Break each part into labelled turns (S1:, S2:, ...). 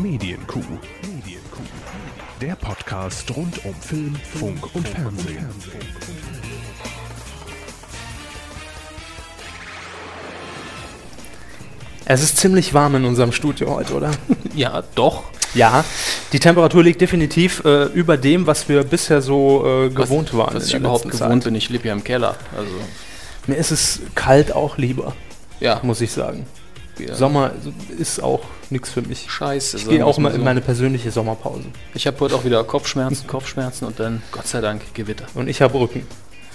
S1: Medienkuh. Medienkuh. Der Podcast rund um Film, Funk und Fernsehen.
S2: Es ist ziemlich warm in unserem Studio heute, oder?
S3: Ja, doch.
S2: Ja, die Temperatur liegt definitiv äh, über dem, was wir bisher so äh, gewohnt waren.
S3: Was ich überhaupt gewohnt
S2: Zeit.
S3: bin, ich lebe ja im Keller. Also,
S2: Mir ist es kalt auch lieber,
S3: ja.
S2: muss ich sagen.
S3: Ja.
S2: Sommer ist auch nichts für mich.
S3: Scheiße.
S2: Ich gehe auch mal
S3: mal
S2: in
S3: so.
S2: meine persönliche Sommerpause.
S3: Ich habe heute auch wieder Kopfschmerzen, Kopfschmerzen und dann, Gott sei Dank, Gewitter.
S2: Und ich habe Rücken.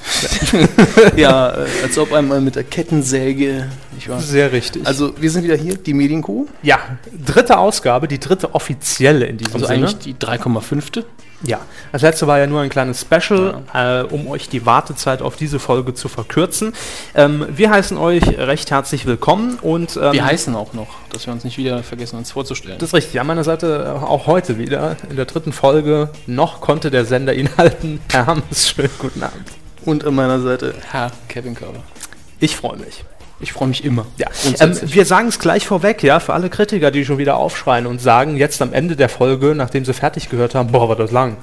S3: ja, äh, als ob einmal mit der Kettensäge. Ich war.
S2: Sehr richtig.
S3: Also, wir sind wieder hier, die Medienkuh.
S2: ja, dritte Ausgabe, die dritte offizielle in diesem
S3: Also
S2: Sinne.
S3: eigentlich die 3,5.
S2: Ja, das letzte war ja nur ein kleines Special, äh, um euch die Wartezeit auf diese Folge zu verkürzen. Ähm, wir heißen euch recht herzlich willkommen und ähm,
S3: Wir heißen auch noch, dass wir uns nicht wieder vergessen, uns vorzustellen.
S2: das ist richtig. An meiner Seite äh, auch heute wieder in der dritten Folge. Noch konnte der Sender ihn halten. Herr Hammes, schönen guten Abend.
S3: Und an meiner Seite Herr Kevin Körber.
S2: Ich freue mich.
S3: Ich freue mich immer.
S2: Ja, ähm, wir sagen es gleich vorweg, ja, für alle Kritiker, die schon wieder aufschreien und sagen jetzt am Ende der Folge, nachdem sie fertig gehört haben, boah, war das lang.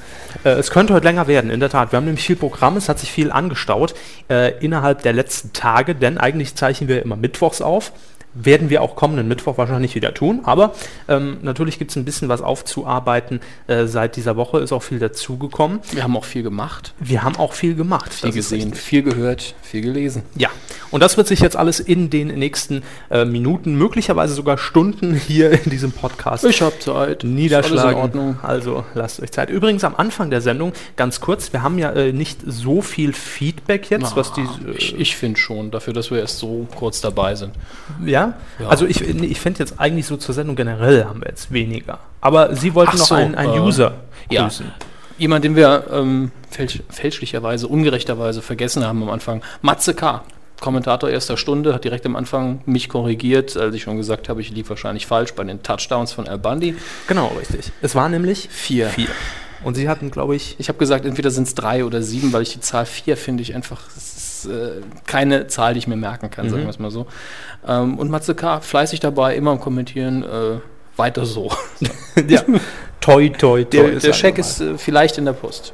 S2: Äh, es könnte heute länger werden, in der Tat. Wir haben nämlich viel Programm, es hat sich viel angestaut äh, innerhalb der letzten Tage, denn eigentlich zeichnen wir immer mittwochs auf. Werden wir auch kommenden Mittwoch wahrscheinlich wieder tun, aber ähm, natürlich gibt es ein bisschen was aufzuarbeiten. Äh, seit dieser Woche ist auch viel dazugekommen.
S3: wir haben auch viel gemacht,
S2: Wir haben auch viel gemacht.
S3: viel gesehen, viel gehört, viel gelesen.
S2: Ja, und das wird sich jetzt alles in den nächsten äh, Minuten, möglicherweise sogar Stunden hier in diesem Podcast
S3: Ich habe Zeit.
S2: niederschlagen.
S3: Ist alles in Ordnung.
S2: Also lasst euch Zeit. Übrigens am Anfang der Sendung, ganz kurz, wir haben ja äh, nicht so viel Feedback jetzt, was die...
S3: Ich ich finde schon, dafür, dass wir erst so kurz dabei sind.
S2: ja?
S3: Ja.
S2: also ich, ich finde jetzt eigentlich so zur Sendung generell haben wir jetzt weniger. Aber Sie wollten
S3: Ach
S2: noch
S3: so,
S2: einen, einen
S3: äh,
S2: User
S3: ja.
S2: grüßen.
S3: Jemand, den wir ähm, fälsch fälschlicherweise, ungerechterweise vergessen haben am Anfang. Matze K., Kommentator erster Stunde, hat direkt am Anfang mich korrigiert, als ich schon gesagt habe, ich lief wahrscheinlich falsch bei den Touchdowns von Al Bundy.
S2: Genau, richtig. Es war nämlich
S3: Vier.
S2: vier. Und Sie hatten, glaube ich,
S3: Ich habe gesagt, entweder sind es drei oder sieben, weil ich die Zahl vier finde ich einfach es ist, äh, keine Zahl, die ich mir merken kann,
S2: Mhm.
S3: sagen wir es mal so. Ähm, und Matze K., fleißig dabei, immer am Kommentieren, äh, weiter so.
S2: ja, toi, toi, toi.
S3: Der, der Scheck ist äh, vielleicht in der Post.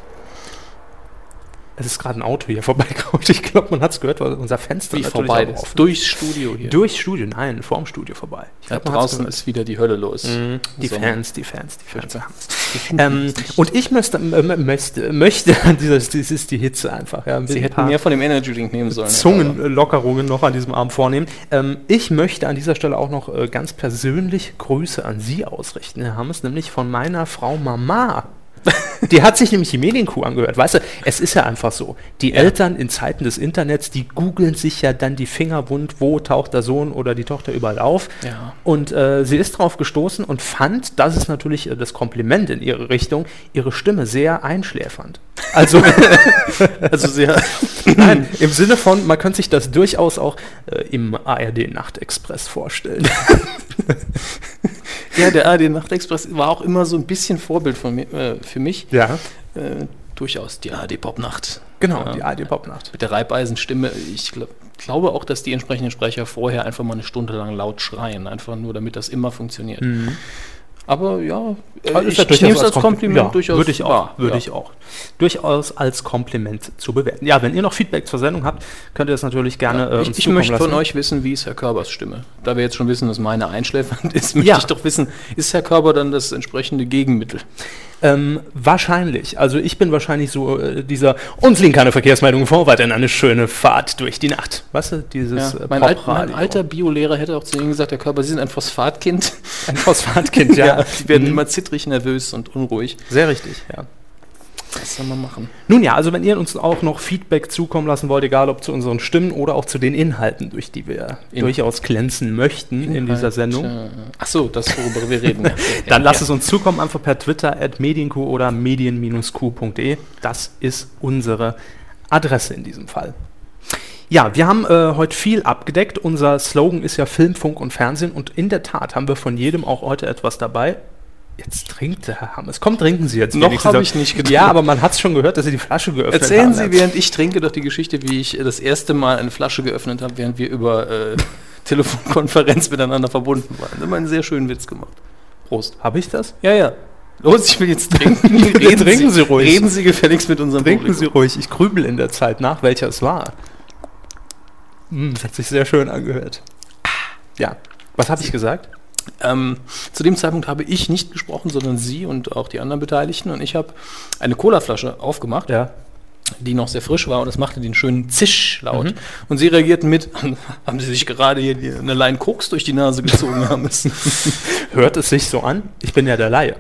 S2: Es ist gerade ein Auto hier vorbeigekommen. Ich glaube, man hat es gehört, weil unser Fenster
S3: Wie vorbei ist.
S2: offen
S3: Durchs Studio hier.
S2: Durchs Studio, nein, vorm Studio vorbei. Ich
S3: Da
S2: glaub, hat's
S3: draußen ist wieder die Hölle los.
S2: Mhm, die
S3: So.
S2: Fans, die Fans, die Fans.
S3: Die
S2: Ähm, und ich müsste, äh, möchte, möchte an dieser, das ist die Hitze einfach. Ja,
S3: Sie hätten mehr von dem Energy Drink nehmen sollen.
S2: Zungenlockerungen noch an diesem Abend vornehmen. Ähm, ich möchte an dieser Stelle auch noch äh, ganz persönlich Grüße an Sie ausrichten, Herr Hammes, nämlich von meiner Frau Mama. Die hat sich nämlich die Medienkuh angehört. Weißt du, es ist ja einfach so. Die Eltern in Zeiten des Internets, die googeln sich ja dann die Finger wund, wo taucht der Sohn oder die Tochter überall auf.
S3: Ja.
S2: Und äh, sie ist drauf gestoßen und fand, das ist natürlich äh, das Kompliment in ihre Richtung, ihre Stimme sehr einschläfernd. Also,
S3: Also sehr.
S2: nein, im Sinne von, man könnte sich das durchaus auch äh, im ARD Nachtexpress vorstellen.
S3: Ja, der ARD Nachtexpress war auch immer so ein bisschen Vorbild von mir, äh, für mich.
S2: Ja,
S3: Äh, durchaus die ARD Popnacht.
S2: genau,
S3: Ja.
S2: die ARD Popnacht.
S3: Mit der Reibeisenstimme. Ich glaub, glaube auch, dass die entsprechenden Sprecher vorher einfach mal eine Stunde lang laut schreien. Einfach nur, damit das immer funktioniert. Aber ja, äh,
S2: Also
S3: ich,
S2: ja
S3: ich nehme es als
S2: Kompli-
S3: Kompliment
S2: ja,
S3: durchaus
S2: Würde ich auch,
S3: wahr.
S2: würde
S3: ja.
S2: ich auch. Durchaus als Kompliment zu bewerten. Ja, wenn ihr noch Feedback zur Sendung habt, könnt ihr das natürlich gerne äh, uns
S3: ich, ich möchte von
S2: lassen.
S3: euch wissen, wie ist Herr Körbers Stimme? Da wir jetzt schon wissen, dass meine einschläfernd ist, möchte
S2: Ja.
S3: ich doch wissen, ist Herr Körber dann das entsprechende Gegenmittel?
S2: Ähm, wahrscheinlich. Also ich bin wahrscheinlich so äh, dieser uns liegen keine Verkehrsmeldungen vor, weiterhin eine schöne Fahrt durch die Nacht. Weißt du, dieses
S3: Ja,
S2: äh,
S3: mein, alt, mein alter Biolehrer hätte auch zu Ihnen gesagt, Herr Körber, Sie sind ein Phosphatkind.
S2: Ein Phosphatkind, ja.
S3: die werden
S2: Mhm.
S3: immer zittrig, nervös und unruhig.
S2: Sehr richtig, ja.
S3: Was soll man machen?
S2: Nun ja, also wenn ihr uns auch noch Feedback zukommen lassen wollt, egal ob zu unseren Stimmen oder auch zu den Inhalten, durch die wir
S3: In-
S2: durchaus glänzen möchten in dieser Sendung,
S3: Äh, ach so, das, worüber wir reden.
S2: Dann
S3: ja,
S2: lasst es uns zukommen, einfach per Twitter at medienq oder medien-q.de. Das ist unsere Adresse in diesem Fall. Ja, wir haben äh, heute viel abgedeckt. Unser Slogan ist ja Film, Funk und Fernsehen und in der Tat haben wir von jedem auch heute etwas dabei. Jetzt trinkt der Herr Hammes. Komm, trinken Sie jetzt.
S3: Noch habe ich nicht getrunken.
S2: Ja, aber man hat es schon gehört, dass Sie die Flasche geöffnet
S3: Erzählen
S2: haben.
S3: Sie, während ich trinke, doch die Geschichte, wie ich äh, das erste Mal eine Flasche geöffnet habe, während wir über äh, Telefonkonferenz miteinander verbunden waren. Wir einen sehr schönen Witz gemacht. Prost.
S2: Habe ich das?
S3: Ja, ja. Los, ich will jetzt trinken.
S2: Reden Trinken Sie ruhig.
S3: Reden Sie gefälligst mit unserem
S2: Trinken
S3: Publikum.
S2: Sie ruhig. Ich grübel in der Zeit nach, welcher es war. Hm, das hat sich sehr schön angehört. Ja. Was habe ich gesagt?
S3: Ähm, zu dem Zeitpunkt habe ich nicht gesprochen, sondern Sie und auch die anderen Beteiligten. Und ich habe eine Colaflasche aufgemacht,
S2: Ja.
S3: die noch sehr frisch war und das machte den schönen Zischlaut.
S2: Mhm.
S3: Und Sie reagierten mit, haben Sie sich gerade hier eine Line Koks durch die Nase gezogen haben müssen.
S2: Hört es sich so an? Ich bin ja der Laie.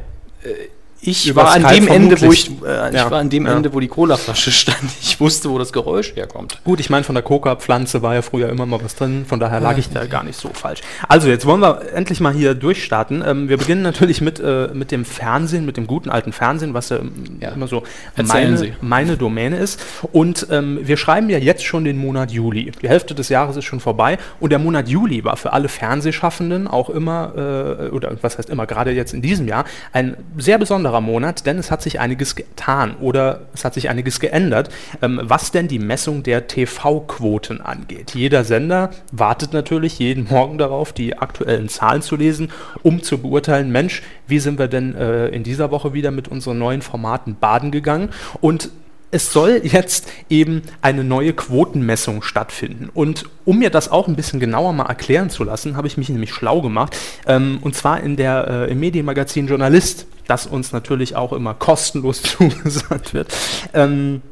S3: Ich war an dem Ende, wo ich, äh, ich
S2: Ja,
S3: war an dem
S2: ja.
S3: Ende, wo die Colaflasche stand. Ich wusste, wo das Geräusch herkommt.
S2: Gut, ich meine, von der Coca-Pflanze war ja früher immer mal was drin, von daher lag ich da gar nicht so falsch. Also, jetzt wollen wir endlich mal hier durchstarten. Ähm, wir beginnen natürlich mit, äh, mit dem Fernsehen, mit dem guten alten Fernsehen, was ja, ähm,
S3: Ja.
S2: immer so meine,
S3: Sie.
S2: meine Domäne ist. Und ähm, wir schreiben ja jetzt schon den Monat Juli. Die Hälfte des Jahres ist schon vorbei und der Monat Juli war für alle Fernsehschaffenden auch immer, äh, oder was heißt immer, gerade jetzt in diesem Jahr, ein sehr besonderer Monat, denn es hat sich einiges getan oder es hat sich einiges geändert, ähm, was denn die Messung der TV-Quoten angeht. Jeder Sender wartet natürlich jeden Morgen darauf, die aktuellen Zahlen zu lesen, um zu beurteilen, Mensch, wie sind wir denn äh, in dieser Woche wieder mit unseren neuen Formaten baden gegangen und es soll jetzt eben eine neue Quotenmessung stattfinden. Und um mir das auch ein bisschen genauer mal erklären zu lassen, habe ich mich nämlich schlau gemacht. Ähm, und zwar in der, äh, im Medienmagazin Journalist, das uns natürlich auch immer kostenlos zugesandt wird. Ähm,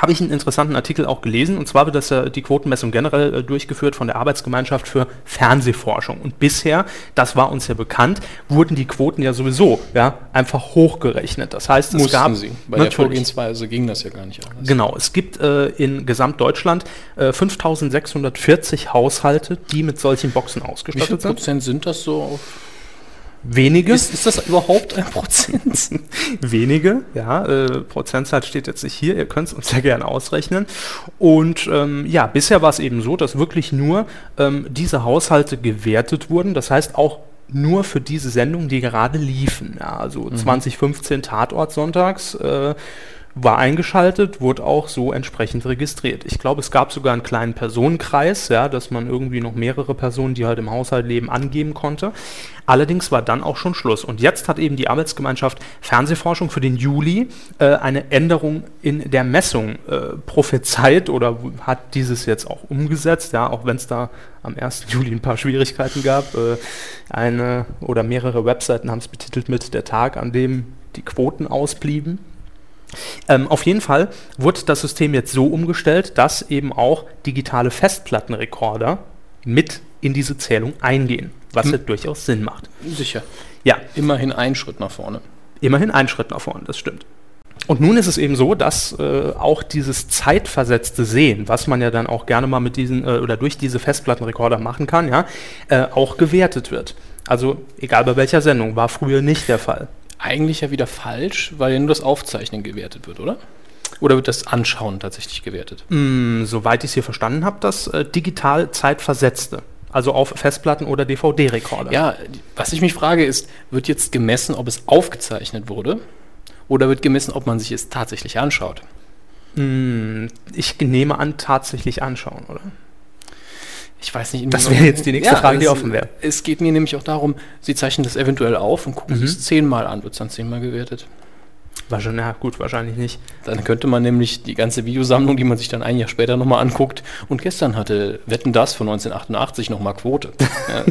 S2: habe ich einen interessanten Artikel auch gelesen. Und zwar wird das ja die Quotenmessung generell äh, durchgeführt von der Arbeitsgemeinschaft für Fernsehforschung. Und bisher, das war uns ja bekannt, wurden die Quoten ja sowieso ja, einfach hochgerechnet. Das heißt, es
S3: Mussten
S2: gab
S3: Sie. Bei der Vorgehensweise ging das ja gar nicht anders.
S2: Genau, es gibt äh, in Gesamtdeutschland äh, 5640 Haushalte, die mit solchen Boxen
S3: Wie viel
S2: ausgestattet sind.
S3: Prozent sind das so? Auf
S2: Wenige,
S3: ist, ist das überhaupt ein Prozent?
S2: wenige, ja, äh, Prozentzahl steht jetzt nicht hier, ihr könnt es uns ja gerne ausrechnen. Und ähm, ja, bisher war es eben so, dass wirklich nur ähm, diese Haushalte gewertet wurden, das heißt auch nur für diese Sendungen, die gerade liefen. Ja, also 2015 Tatort sonntags äh, war eingeschaltet, wurde auch so entsprechend registriert. Ich glaube, es gab sogar einen kleinen Personenkreis, ja, dass man irgendwie noch mehrere Personen, die halt im Haushalt leben, angeben konnte. Allerdings war dann auch schon Schluss. Und jetzt hat eben die Arbeitsgemeinschaft Fernsehforschung für den Juli äh, eine Änderung in der Messung äh, prophezeit oder hat dieses jetzt auch umgesetzt, ja, auch wenn es da am 1. Juli ein paar Schwierigkeiten gab. Äh, eine oder mehrere Webseiten haben es betitelt mit der Tag, an dem die Quoten ausblieben. Ähm, auf jeden Fall wurde das System jetzt so umgestellt, dass eben auch digitale Festplattenrekorder mit in diese Zählung eingehen, was
S3: Hm.
S2: ja durchaus Sinn macht.
S3: Sicher.
S2: Ja,
S3: Immerhin ein Schritt nach vorne.
S2: immerhin ein Schritt nach vorne, das stimmt. Und nun ist es eben so, dass äh, auch dieses zeitversetzte Sehen, was man ja dann auch gerne mal mit diesen äh, oder durch diese Festplattenrekorder machen kann, ja, äh, auch gewertet wird. Also egal bei welcher Sendung, war früher nicht der Fall.
S3: Eigentlich ja wieder falsch, weil ja nur das Aufzeichnen gewertet wird, oder? Oder wird das Anschauen tatsächlich gewertet?
S2: Mm, soweit ich es hier verstanden habe, das äh, digital zeitversetzte. Also auf Festplatten oder DVD-Rekorder.
S3: Ja, was ich mich frage ist, wird jetzt gemessen, ob es aufgezeichnet wurde? Oder wird gemessen, ob man sich es tatsächlich anschaut?
S2: Mm, ich nehme an, tatsächlich anschauen, oder?
S3: Ich weiß nicht.
S2: Das wäre jetzt die nächste Frage, die
S3: es-
S2: offen wäre.
S3: Es geht mir nämlich auch darum, Sie zeichnen das eventuell auf und gucken
S2: Mhm.
S3: es zehnmal an. Wird es dann zehnmal gewertet?
S2: Wahrscheinlich, ja, gut, wahrscheinlich nicht.
S3: Dann könnte man nämlich die ganze Videosammlung, die man sich dann ein Jahr später nochmal anguckt, und gestern hatte Wetten das von 1988 nochmal Quote. ja,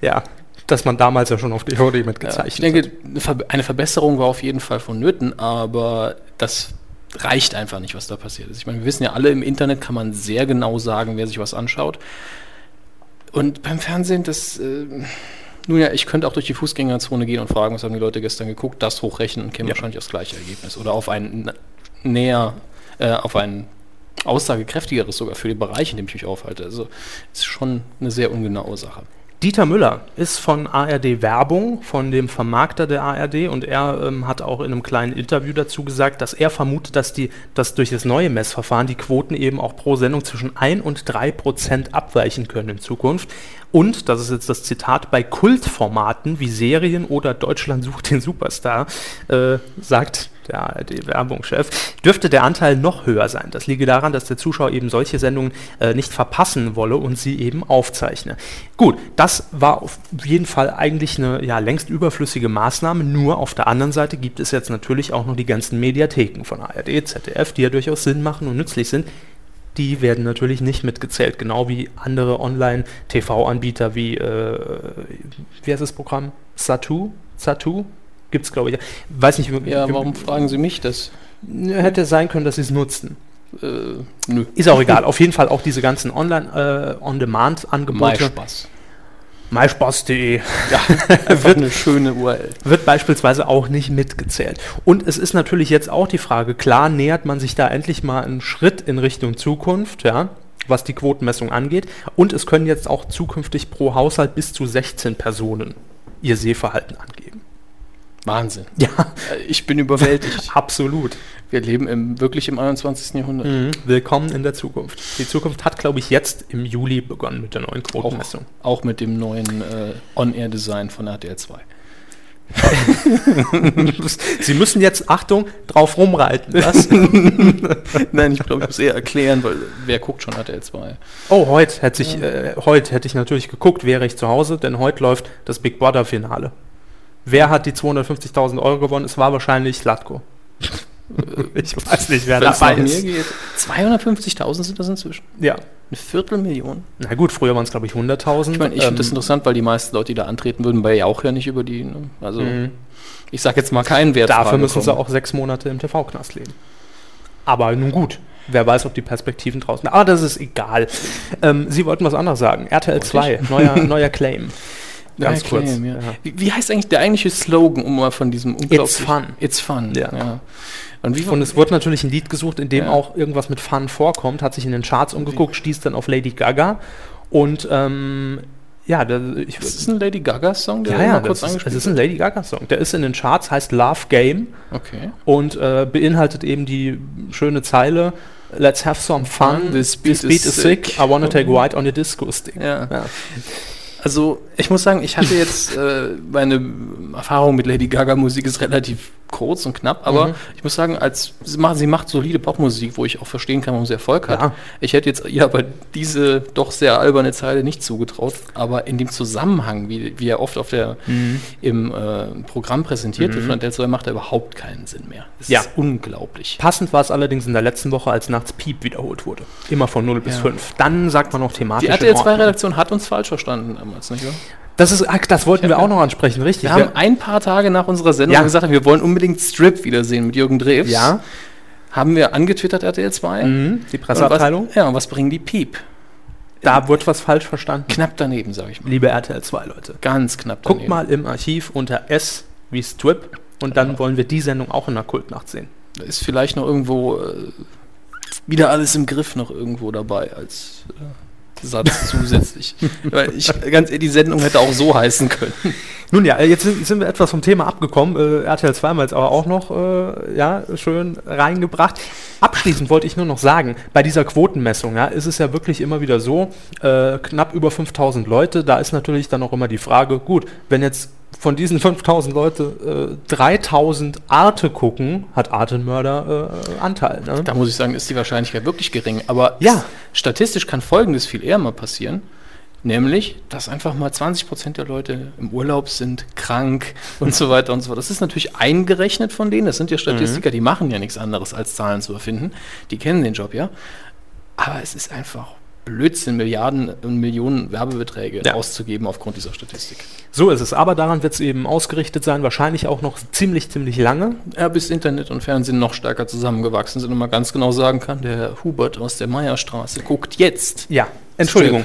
S2: Ja, dass man damals ja schon auf DVD
S3: ja,
S2: mitgezeichnet
S3: ich denke, eine Ver- eine Verbesserung war auf jeden Fall vonnöten, aber das reicht einfach nicht, was da passiert ist. Ich meine, wir wissen ja alle, im Internet kann man sehr genau sagen, wer sich was anschaut. Und beim Fernsehen, das. Äh, nun ja, ich könnte auch durch die Fußgängerzone gehen und fragen, was haben die Leute gestern geguckt, das hochrechnen und käme
S2: Ja.
S3: wahrscheinlich aufs gleiche Ergebnis. Oder auf ein näher, äh, auf ein aussagekräftigeres sogar für den Bereich, in dem ich mich aufhalte. Also ist schon eine sehr ungenaue Sache.
S2: Dieter Müller ist von ARD Werbung, von dem Vermarkter der ARD und er ähm, hat auch in einem kleinen Interview dazu gesagt, dass er vermutet, dass, die, dass durch das neue Messverfahren die Quoten eben auch pro Sendung zwischen 1 und 3 Prozent abweichen können in Zukunft. Und, das ist jetzt das Zitat, bei Kultformaten wie Serien oder Deutschland sucht den Superstar, äh, sagt der ARD-Werbungschef, dürfte der Anteil noch höher sein. Das liege daran, dass der Zuschauer eben solche Sendungen äh, nicht verpassen wolle und sie eben aufzeichne. Gut, das war auf jeden Fall eigentlich eine ja, längst überflüssige Maßnahme. Nur auf der anderen Seite gibt es jetzt natürlich auch noch die ganzen Mediatheken von ARD, ZDF, die ja durchaus Sinn machen und nützlich sind die werden natürlich nicht mitgezählt, genau wie andere Online-TV-Anbieter wie, äh, wie heißt das Programm? Satu? Satu? Gibt es, glaube ich. Weiß nicht,
S3: Ja, warum fragen Sie mich das?
S2: Hätte sein können, dass sie es nutzten.
S3: Äh, nö.
S2: Ist auch egal. Auf jeden Fall auch diese ganzen Online-On-Demand-Angebote.
S3: Spaß.
S2: MySpaß.de
S3: Wird eine schöne URL.
S2: wird beispielsweise auch nicht mitgezählt. Und es ist natürlich jetzt auch die Frage, klar nähert man sich da endlich mal einen Schritt in Richtung Zukunft, ja, was die Quotenmessung angeht. Und es können jetzt auch zukünftig pro Haushalt bis zu 16 Personen ihr Sehverhalten angeben.
S3: Wahnsinn.
S2: Ja,
S3: Äh, Ich bin überwältigt.
S2: absolut.
S3: Wir leben im, wirklich im 21. Jahrhundert.
S2: Mhm. Willkommen in der Zukunft. Die Zukunft hat, glaube ich, jetzt im Juli begonnen mit der neuen
S3: Auch,
S2: Quotenmessung.
S3: auch mit dem neuen äh, On-Air-Design von RTL 2.
S2: Sie müssen jetzt, Achtung, drauf rumreiten. Was?
S3: Nein, ich glaube, ich muss eher erklären, weil wer guckt schon RTL 2?
S2: Oh, heute hätte ich, äh, heute hätte ich natürlich geguckt, wäre ich zu Hause, denn heute läuft das Big Brother Finale. Wer hat die 250.000 Euro gewonnen? Es war wahrscheinlich Slatko. ich weiß nicht, wer
S3: Wenn's
S2: dabei
S3: nach mir
S2: ist.
S3: geht. 250.000 sind das inzwischen.
S2: Ja.
S3: Eine Viertelmillion.
S2: Na gut, früher waren es glaube ich 100.000.
S3: Ich meine, ich finde das
S2: Ähm,
S3: interessant, weil die meisten Leute, die da antreten würden, bei Jauch ja nicht über die. Ne? Also,
S2: Mhm.
S3: ich sage jetzt mal keinen Wert.
S2: Dafür müssen sie auch sechs Monate im TV-Knast leben. Aber nun gut, wer weiß, ob die Perspektiven draußen. Aber das ist egal. Ähm, sie wollten was anderes sagen. RTL
S3: Wollte
S2: 2, neuer, neuer Claim. Ganz kurz.
S3: ja.
S2: Ja.
S3: Wie, wie heißt eigentlich der eigentliche Slogan, um mal von diesem unglaublich...
S2: fun.
S3: It's fun.
S2: Ja.
S3: Und wie
S2: Und es wurde natürlich ein Lied gesucht, in dem
S3: Ja.
S2: auch irgendwas mit Fun vorkommt, hat sich in den Charts umgeguckt, stieß dann auf Lady Gaga. Und ähm, ja, der, ich,
S3: ist das ein Lady Gaga-Song, der
S2: ja, ja,
S3: kurz
S2: ist, es ist ein Lady Gaga-Song. Der ist in den Charts, heißt Love Game
S3: Okay.
S2: und äh, beinhaltet eben die schöne Zeile Let's have some fun.
S3: This beat is sick.
S2: I wanna take white on the disco stick.
S3: Ja.
S2: Ja.
S3: Also, ich muss sagen, ich hatte jetzt, äh, meine Erfahrung mit Lady Gaga-Musik ist relativ kurz und knapp, aber
S2: Mhm.
S3: ich muss sagen, als sie macht, sie macht solide Popmusik, wo ich auch verstehen kann, warum sie Erfolg hat.
S2: Ja.
S3: Ich hätte jetzt ihr aber diese doch sehr alberne Zeile nicht zugetraut, aber in dem Zusammenhang, wie, wie er oft auf der,
S2: Mhm.
S3: im äh, Programm präsentiert wird von Adele 2, macht er überhaupt keinen Sinn mehr. Es
S2: Ja.
S3: ist unglaublich.
S2: Passend war es allerdings in der letzten Woche, als nachts Piep wiederholt wurde. Immer von 0 bis
S3: Ja.
S2: 5. Dann sagt man noch thematisch.
S3: Die RTL
S2: Ordnung.
S3: 2-Redaktion hat uns falsch verstanden damals, nicht wahr?
S2: Das ist, das wollten wir auch noch ansprechen, richtig.
S3: Wir haben ein paar Tage nach unserer Sendung
S2: Ja.
S3: gesagt, wir wollen unbedingt Strip wiedersehen mit Jürgen Drews.
S2: ja,
S3: Haben wir angetwittert RTL 2.
S2: mhm, die
S3: Und
S2: Presseabteilung.
S3: Was, ja, und was bringen die Piep?
S2: Da wird was falsch verstanden.
S3: Knapp daneben, sage ich mal.
S2: Liebe RTL 2 Leute.
S3: Ganz knapp daneben.
S2: Guckt mal im Archiv unter S wie Strip und dann
S3: Ja.
S2: wollen wir die Sendung auch in der Kultnacht sehen.
S3: Da ist vielleicht noch irgendwo äh, wieder alles im Griff noch irgendwo dabei als äh, Satz zusätzlich. Weil ich, ganz ehrlich, die Sendung hätte auch so heißen können.
S2: Nun ja, äh, jetzt sind, sind wir etwas vom Thema abgekommen. Äh, RTL 2 haben jetzt aber auch noch äh, ja, schön reingebracht. Abschließend wollte ich nur noch sagen, bei dieser Quotenmessung ja, ist es ja wirklich immer wieder so, äh, knapp über 5000 Leute, da ist natürlich dann auch immer die Frage, gut, wenn jetzt von diesen 5000 Leute äh, 3000 Arte gucken, hat Arte einen Mörder äh, Anteil. Ne?
S3: Da muss ich sagen, ist die Wahrscheinlichkeit wirklich gering. Aber
S2: Ja.
S3: statistisch kann Folgendes viel eher mal passieren. Nämlich, dass einfach mal 20% der Leute im Urlaub sind, krank und so weiter und so fort. Das ist natürlich eingerechnet von denen. Das sind ja Statistiker, die machen ja nichts anderes, als Zahlen zu erfinden. Die kennen den Job ja. Aber es ist einfach Blödsinn, Milliarden und Millionen Werbebeträge
S2: Ja.
S3: auszugeben aufgrund dieser Statistik.
S2: So ist es. Aber daran wird es eben ausgerichtet sein, wahrscheinlich auch noch ziemlich, ziemlich lange.
S3: Ja, bis Internet und Fernsehen noch stärker zusammengewachsen sind und man ganz genau sagen kann, der Hubert aus der Meierstraße guckt jetzt.
S2: Ja, Entschuldigung.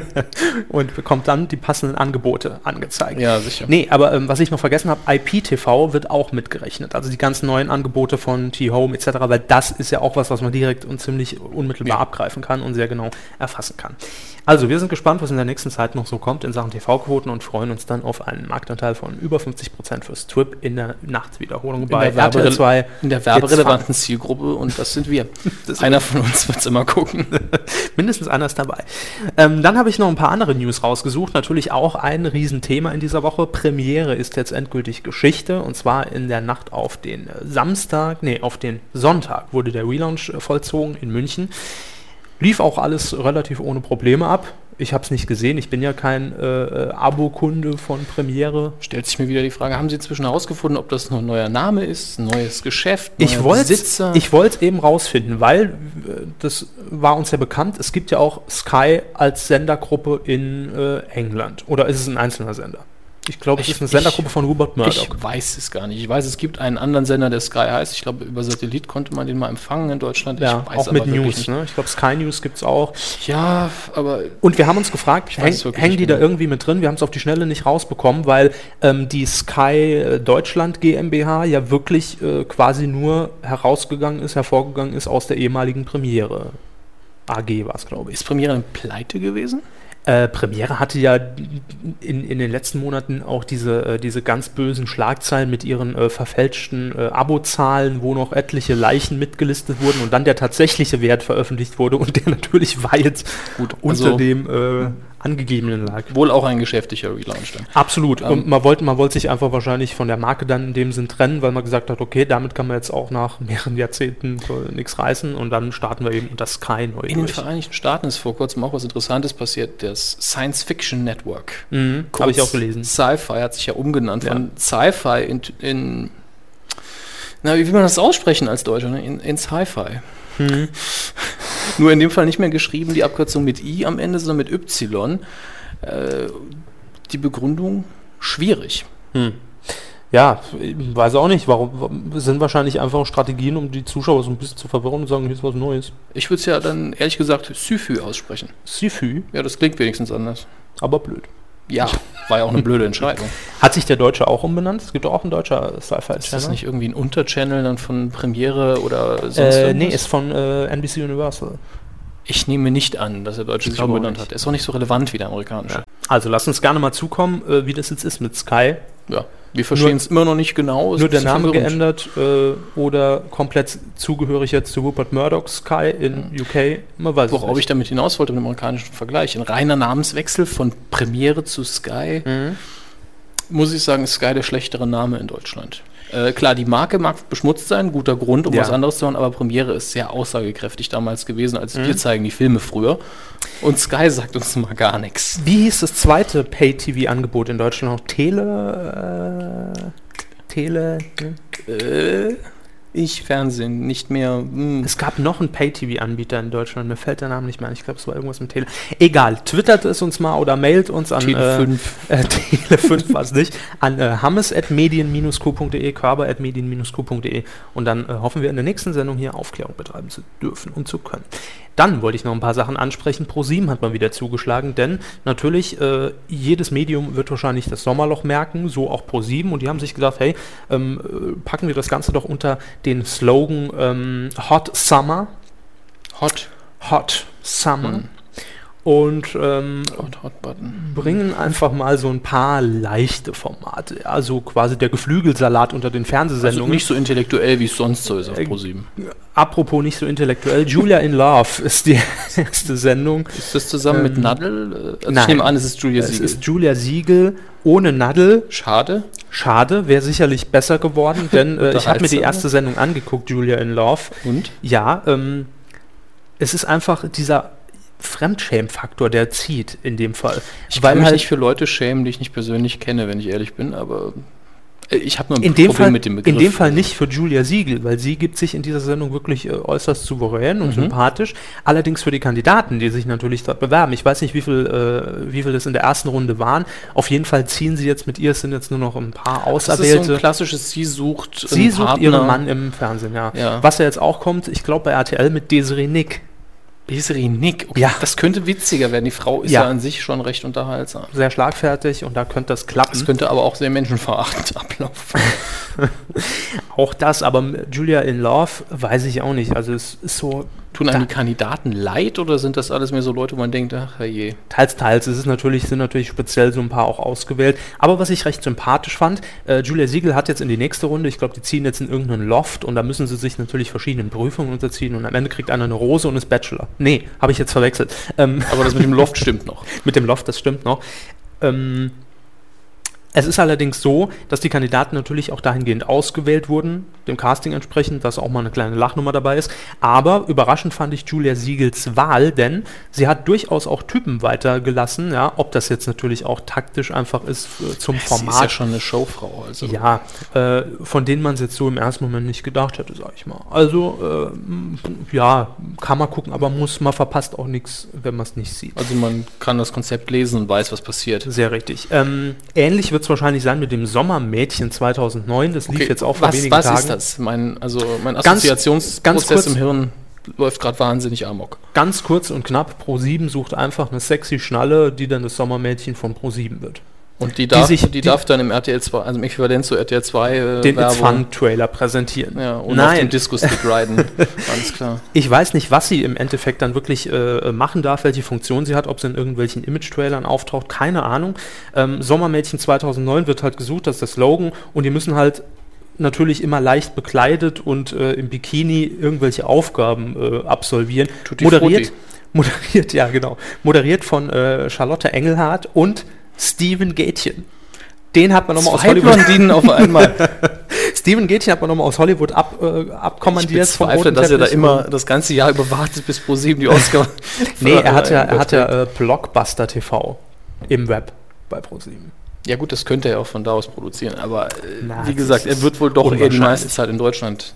S2: und bekommt dann die passenden Angebote angezeigt.
S3: Ja, sicher.
S2: Nee, aber ähm, was ich noch vergessen habe, IPTV wird auch mitgerechnet. Also die ganzen neuen Angebote von T-Home etc., weil das ist ja auch was, was man direkt und ziemlich unmittelbar
S3: Ja.
S2: abgreifen kann und sehr genau erfassen kann. Also wir sind gespannt, was in der nächsten Zeit noch so kommt in Sachen TV-Quoten und freuen uns dann auf einen Marktanteil von über 50% für Strip in der Nachtwiederholung bei
S3: der
S2: RTL 2.
S3: in der werberelevanten Zielgruppe und das sind wir.
S2: Das-
S3: Einer von uns wird es immer gucken.
S2: Mindestens einer ist dabei. Ähm, dann habe habe ich noch ein paar andere News rausgesucht. Natürlich auch ein Riesenthema in dieser Woche. Premiere ist jetzt endgültig Geschichte. Und zwar in der Nacht auf den äh, Samstag, nee, auf den Sonntag wurde der Relaunch äh, vollzogen in München. Lief auch alles relativ ohne Probleme ab. Ich habe es nicht gesehen. Ich bin ja kein äh, äh, Abo-Kunde von Premiere.
S3: Stellt sich mir wieder die Frage, haben Sie inzwischen herausgefunden, ob das noch ein neuer Name ist, ein neues Geschäft,
S2: Ich wollte ich wollte eben rausfinden, weil äh, das war uns ja bekannt. Es gibt ja auch Sky als Sendergruppe in äh, England. Oder ist es ein einzelner Sender? Ich glaube, es ist eine Sendergruppe
S3: ich-
S2: von Rupert Murdoch.
S3: Ich weiß es gar nicht. Ich weiß, es gibt einen anderen Sender, der Sky heißt. Ich glaube, über Satellit konnte man den mal empfangen in Deutschland.
S2: ja,
S3: ich weiß
S2: auch mit News. Ne? Ich glaube, Sky News gibt es auch.
S3: Ja, aber
S2: Und wir haben uns gefragt, häng, hängen die da irgendwie mit drin? Wir haben es auf die Schnelle nicht rausbekommen, weil ähm, die Sky äh, Deutschland GmbH ja wirklich äh, quasi nur herausgegangen ist, hervorgegangen ist aus der ehemaligen Premiere. AG war es, glaube ich.
S3: ist Premiere eine Pleite gewesen?
S2: Äh, Premiere hatte ja in, in den letzten Monaten auch diese, äh, diese ganz bösen Schlagzeilen mit ihren äh, verfälschten äh, Abozahlen, wo noch etliche Leichen mitgelistet wurden und dann der tatsächliche Wert veröffentlicht wurde und der natürlich weit
S3: Gut,
S2: unter
S3: also
S2: dem äh, angegebenen lag.
S3: wohl auch ein geschäftlicher Relaunch dann.
S2: Absolut.
S3: Ähm,
S2: und man wollte, man wollte sich einfach wahrscheinlich von der Marke dann in dem Sinn trennen, weil man gesagt hat, okay, damit kann man jetzt auch nach mehreren Jahrzehnten nichts reißen und dann starten wir eben unter Sky neu
S3: In den
S2: durch.
S3: Vereinigten Staaten ist vor kurzem auch was Interessantes passiert. Das Science Fiction Network.
S2: Mhm, Habe ich auch gelesen.
S3: Sci-Fi hat sich ja umgenannt
S2: Ja.
S3: von Sci-Fi in, in. Na, wie will man das aussprechen als Deutscher? Ne? In, in Sci-Fi.
S2: Mhm.
S3: Nur in dem Fall nicht mehr geschrieben, die Abkürzung mit I am Ende, sondern mit Y. Äh, die Begründung schwierig.
S2: Hm. Ja, ich weiß auch nicht, warum sind wahrscheinlich einfach Strategien, um die Zuschauer so ein bisschen zu verwirren und sagen, hier ist was Neues.
S3: Ich würde es ja dann ehrlich gesagt Syphü aussprechen.
S2: Syfy,
S3: Ja, das klingt wenigstens anders.
S2: aber blöd.
S3: Ja, war ja auch eine blöde Entscheidung.
S2: Hat sich der Deutsche auch umbenannt? Es gibt doch auch einen deutscher Sci-Fi
S3: Ist das nicht irgendwie ein Unterchannel dann von Premiere oder sonst
S2: Äh, nee,
S3: irgendwas?
S2: ist von äh, NBC Universal.
S3: Ich nehme nicht an, dass der Deutsche sich umbenannt hat. Er ist auch nicht so relevant wie der amerikanische.
S2: Also lass uns gerne mal zukommen, äh, wie das jetzt ist mit Sky.
S3: Ja. Wir verstehen es immer noch nicht genau. ist
S2: Nur der Name geändert äh, oder komplett zugehörig jetzt zu Rupert Murdoch Sky in UK. Man weiß es
S3: Worauf ich damit hinaus wollte mit dem amerikanischen Vergleich. Ein reiner Namenswechsel von Premiere zu Sky.
S2: Mhm.
S3: Muss ich sagen, ist Sky der schlechtere Name in Deutschland. Äh, klar, die Marke mag beschmutzt sein, guter Grund, um
S2: Ja.
S3: was anderes zu machen, aber Premiere ist sehr aussagekräftig damals gewesen, als
S2: Mhm.
S3: wir zeigen die Filme früher. Und Sky sagt uns mal gar nichts.
S2: Wie hieß das zweite Pay-TV-Angebot in Deutschland noch? Tele. Äh, Tele. ne?
S3: Äh, ich Fernsehen, nicht mehr. Hm.
S2: Es gab noch einen Pay-TV-Anbieter in Deutschland, mir fällt der Name nicht mehr ein. Ich glaube, es war irgendwas mit Tele. Egal, twittert es uns mal oder mailt uns an
S3: Tele
S2: äh,
S3: 5.
S2: äh, Tele 5 war es nicht, an äh, hammes.medien-q.de, körper.medien-q.de und dann äh, hoffen wir in der nächsten Sendung hier Aufklärung betreiben zu dürfen und zu können. Dann wollte ich noch ein paar Sachen ansprechen. ProSieben hat mal wieder zugeschlagen, denn natürlich, äh, jedes Medium wird wahrscheinlich das Sommerloch merken, so auch ProSieben und die haben sich gedacht, hey, ähm, äh, packen wir das Ganze doch unter den Slogan ähm, Hot Summer.
S3: Hot.
S2: Hot Summer.
S3: Mhm.
S2: Und ähm, bringen einfach mal so ein paar leichte Formate. Also quasi der Geflügelsalat unter den
S3: Also
S2: Fernsehsendungen.
S3: nicht so intellektuell, wie es sonst so ist auf
S2: Äh,
S3: Pro7.
S2: Apropos nicht so intellektuell, Julia in Love ist die erste Sendung.
S3: Ist das zusammen mit
S2: Ähm,
S3: Nadel? Äh, Also
S2: nein.
S3: ich nehme an, es ist Julia
S2: es
S3: Siegel.
S2: ist Julia Siegel ohne Nadel.
S3: Schade.
S2: Schade, wäre sicherlich besser geworden, denn äh, ich habe mir die erste Sendung angeguckt, Julia in Love.
S3: Und?
S2: Ja, ähm, es ist einfach dieser Fremdschämen-Faktor, der zieht in dem Fall.
S3: Ich
S2: Weil
S3: kann mich
S2: halt-
S3: nicht für Leute schämen, die ich nicht persönlich kenne, wenn ich ehrlich bin, aber äh, ich habe nur ein
S2: In
S3: Problem
S2: Fall,
S3: mit dem Begriff.
S2: in dem Fall nicht für Julia Siegel, weil sie gibt sich in dieser Sendung wirklich äh, äußerst souverän und
S3: Mhm.
S2: sympathisch. Allerdings für die Kandidaten, die sich natürlich dort bewerben. Ich weiß nicht, wie viel, äh, wie viel das in der ersten Runde waren. Auf jeden Fall ziehen sie jetzt mit ihr, es sind jetzt nur noch ein paar
S3: Das ist so ein
S2: Auserwählte.
S3: klassisches, sie sucht
S2: sie sucht
S3: Partner.
S2: ihren Mann im Fernsehen, ja.
S3: Ja.
S2: Was ja jetzt auch kommt, ich glaube bei RTL mit Desiree Nick.
S3: Desiree Nick. Okay,
S2: Ja.
S3: Das könnte witziger werden. Die Frau ist
S2: Ja.
S3: ja, an sich schon recht unterhaltsam.
S2: Sehr schlagfertig und da könnte das klappen.
S3: Das könnte aber auch sehr menschenverachtend ablaufen.
S2: Auch das, aber Julia in Love weiß ich auch nicht. Also es ist so
S3: Tun einem die Kandidaten leid oder sind das alles mehr so Leute, wo man denkt, ach je.
S2: Teils, teils. Es ist natürlich, sind natürlich speziell so ein paar auch ausgewählt. Aber was ich recht sympathisch fand, äh, Julia Siegel hat jetzt in die nächste Runde, ich glaube, die ziehen jetzt in irgendeinen Loft und da müssen sie sich natürlich verschiedenen Prüfungen unterziehen und am Ende kriegt einer eine Rose und ist Bachelor. Nee, habe ich jetzt verwechselt. Ähm,
S3: Aber das mit dem Loft stimmt noch.
S2: mit dem Loft, das stimmt noch. Ähm, es ist allerdings so, dass die Kandidaten natürlich auch dahingehend ausgewählt wurden, dem Casting entsprechend, dass auch mal eine kleine Lachnummer dabei ist. Aber überraschend fand ich Julia Siegels Wahl, denn sie hat durchaus auch Typen weitergelassen, ja, ob das jetzt natürlich auch taktisch einfach ist äh, zum
S3: Sie ist ja
S2: Format.
S3: schon eine Showfrau. Also.
S2: Ja, äh, von denen man es jetzt so im ersten Moment nicht gedacht hätte, sag ich mal. Also, äh, ja, kann man gucken, aber muss, man verpasst auch nichts, wenn man es nicht sieht.
S3: Also man kann das Konzept lesen und weiß, was passiert.
S2: Sehr richtig. Ähm, ähnlich wird es wahrscheinlich sein mit dem Sommermädchen 2009. Das lief jetzt auch vor
S3: was,
S2: wenigen
S3: was
S2: Tagen.
S3: ist das? Mein, also mein
S2: Ganz-
S3: Assoziationsprozess
S2: ganz kurz-
S3: im Hirn läuft gerade wahnsinnig amok.
S2: Ganz kurz und knapp, Pro7 sucht einfach eine sexy Schnalle, die dann das Sommermädchen von Pro7 wird.
S3: Und die darf, die,
S2: sich- die-
S3: darf dann im RTL 2, also im Äquivalent zu RTL 2 äh,
S2: Den It's
S3: Werbung,
S2: Fun Trailer präsentieren.
S3: ja, und auf dem
S2: Nein,
S3: Disco-Stick riden. Alles klar.
S2: ich weiß nicht, was sie im Endeffekt dann wirklich äh, machen darf, welche Funktion sie hat, ob sie in irgendwelchen Image-Trailern auftaucht, keine Ahnung. Ähm, Sommermädchen 2009 wird halt gesucht, das ist der Slogan, und die müssen halt natürlich immer leicht bekleidet und äh, im Bikini irgendwelche Aufgaben äh, absolvieren.
S3: Tutti
S2: moderiert,
S3: frutti.
S2: moderiert, ja genau, moderiert von äh, Charlotte Engelhardt und Steven Gätchen. Den hat man nochmal aus Hollywood.
S3: Blondinen auf einmal.
S2: Steven Gätchen hat man nochmal aus Hollywood ab, äh,
S3: Ich
S2: abkommandiert vom
S3: bezweifle, dass er da immer das ganze Jahr über wartet, bis ProSieben die Oscar.
S2: Nee, er hat ja, er hat ja äh, Blockbuster TV im Web bei ProSieben.
S3: Ja gut, das könnte er auch von da aus produzieren, aber äh,
S2: Na,
S3: wie gesagt, er wird wohl doch eher die
S2: unwahrscheinlich.
S3: meiste Zeit in Deutschland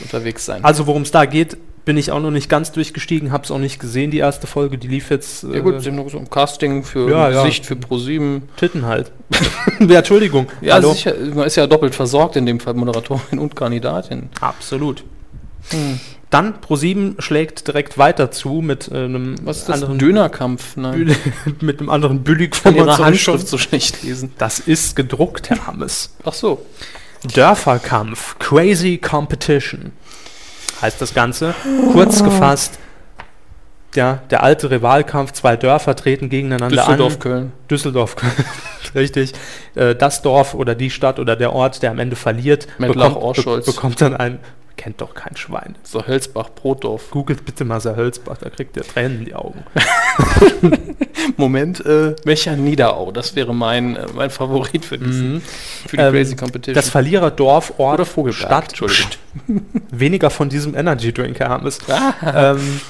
S3: unterwegs sein.
S2: Also worum es da geht, bin ich auch noch nicht ganz durchgestiegen, habe es auch nicht gesehen, die erste Folge, die lief jetzt äh,
S3: ja gut, sie haben noch so ein Casting für
S2: Ja, ja.
S3: Gesicht, für ProSieben.
S2: Titten halt. ja, Entschuldigung.
S3: Ja,
S2: Hallo?
S3: sicher, man ist ja doppelt versorgt in dem Fall, Moderatorin und Kandidatin.
S2: Absolut. Dann Pro7 schlägt direkt weiter zu mit äh, einem
S3: Was ist das?
S2: anderen
S3: Dönerkampf? Nein,
S2: mit einem anderen billig
S3: kann ihre Handschrift so schlecht lesen.
S2: Das ist gedruckt, Herr Hammes.
S3: Ach so.
S2: Dörferkampf, Crazy Competition heißt das Ganze. Kurz gefasst, ja, der alte Rivalkampf, zwei Dörfer treten gegeneinander
S3: Düsseldorf,
S2: an.
S3: Köln.
S2: Düsseldorf, richtig. Äh, das Dorf oder die Stadt oder der Ort, der am Ende verliert, bekommt,
S3: Orscholz.
S2: bekommt dann ein, kennt doch kein Schwein.
S3: So Hölzbach, Brotdorf.
S2: Googelt bitte mal Sir Hölzbach, da kriegt ihr Tränen in die Augen.
S3: Moment, äh, Mecher Niederau, das wäre mein, äh, mein Favorit für, diesen, für die
S2: Ähm,
S3: Crazy Competition.
S2: Das Verliererdorf, Ort,
S3: Oder Vogelberg,
S2: Stadt,
S3: Entschuldigung.
S2: weniger von diesem Energy Drink, Herr Hammes.
S3: Ah.
S2: ähm,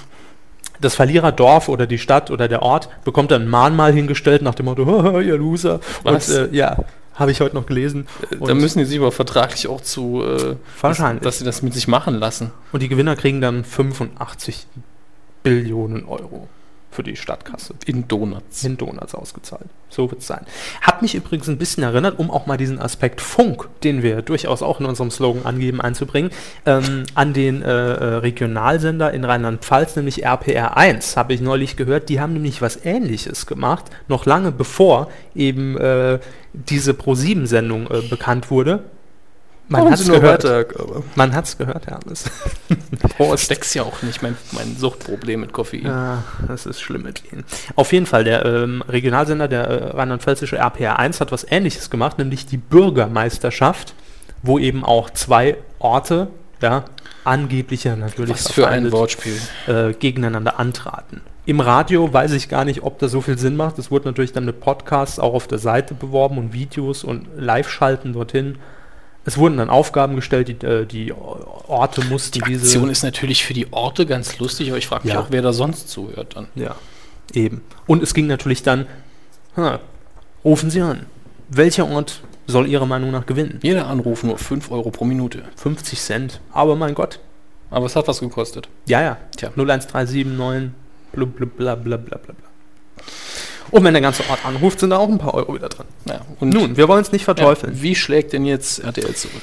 S2: das Verliererdorf oder die Stadt oder der Ort bekommt dann ein Mahnmal hingestellt nach dem Motto, "Haha, ihr Loser.
S3: Was?
S2: Und äh, ja, habe ich heute noch gelesen.
S3: da
S2: Und,
S3: müssen die sich aber vertraglich auch zu, äh,
S2: Wahrscheinlich.
S3: Dass, dass sie das mit sich machen lassen.
S2: und die Gewinner kriegen dann 85 Billionen Euro für die Stadtkasse.
S3: In Donuts.
S2: in Donuts ausgezahlt. So wird es sein. Hat mich übrigens ein bisschen erinnert, um auch mal diesen Aspekt Funk, den wir durchaus auch in unserem Slogan angeben, einzubringen, ähm, an den äh, äh, Regionalsender in Rheinland-Pfalz, nämlich RPR 1, habe ich neulich gehört. Die haben nämlich was Ähnliches gemacht, noch lange bevor eben äh, diese Pro-7-Sendung äh, bekannt wurde. Man hat es gehört.
S3: aber
S2: Man hat es gehört, Hermes.
S3: Prost. Steck's ja auch nicht, mein, mein Suchtproblem mit Koffein.
S2: Ja, das ist schlimm mit ihnen. Auf jeden Fall, der ähm, Regionalsender, der äh, rheinland-pfälzische RPR 1, hat was ähnliches gemacht, nämlich die Bürgermeisterschaft, wo eben auch zwei Orte, ja, angeblich ja natürlich
S3: Was für ein Wortspiel.
S2: äh, gegeneinander antraten. Im Radio weiß ich gar nicht, ob das so viel Sinn macht. Es wurde natürlich dann mit Podcasts auch auf der Seite beworben und Videos und Live-Schalten dorthin. Es wurden dann Aufgaben gestellt, die, äh, die Orte mussten
S3: Die
S2: diese...
S3: Aktion ist natürlich für die Orte ganz lustig, aber ich frage mich
S2: Ja.
S3: auch, wer da sonst zuhört dann.
S2: Ja, eben. Und es ging natürlich dann, ha, rufen Sie an. Welcher Ort soll Ihrer Meinung nach gewinnen?
S3: Jeder Anruf nur 5 Euro pro Minute.
S2: 50 Cent. Aber mein Gott.
S3: Aber es hat was gekostet.
S2: Ja, ja.
S3: Tja.
S2: 01379, blub, blub, bla, bla, bla, bla, bla. Und wenn der ganze Ort anruft, sind da auch ein paar Euro wieder drin.
S3: Ja, und
S2: Nun, wir wollen es nicht
S3: ja,
S2: verteufeln.
S3: wie schlägt denn jetzt RTL zurück?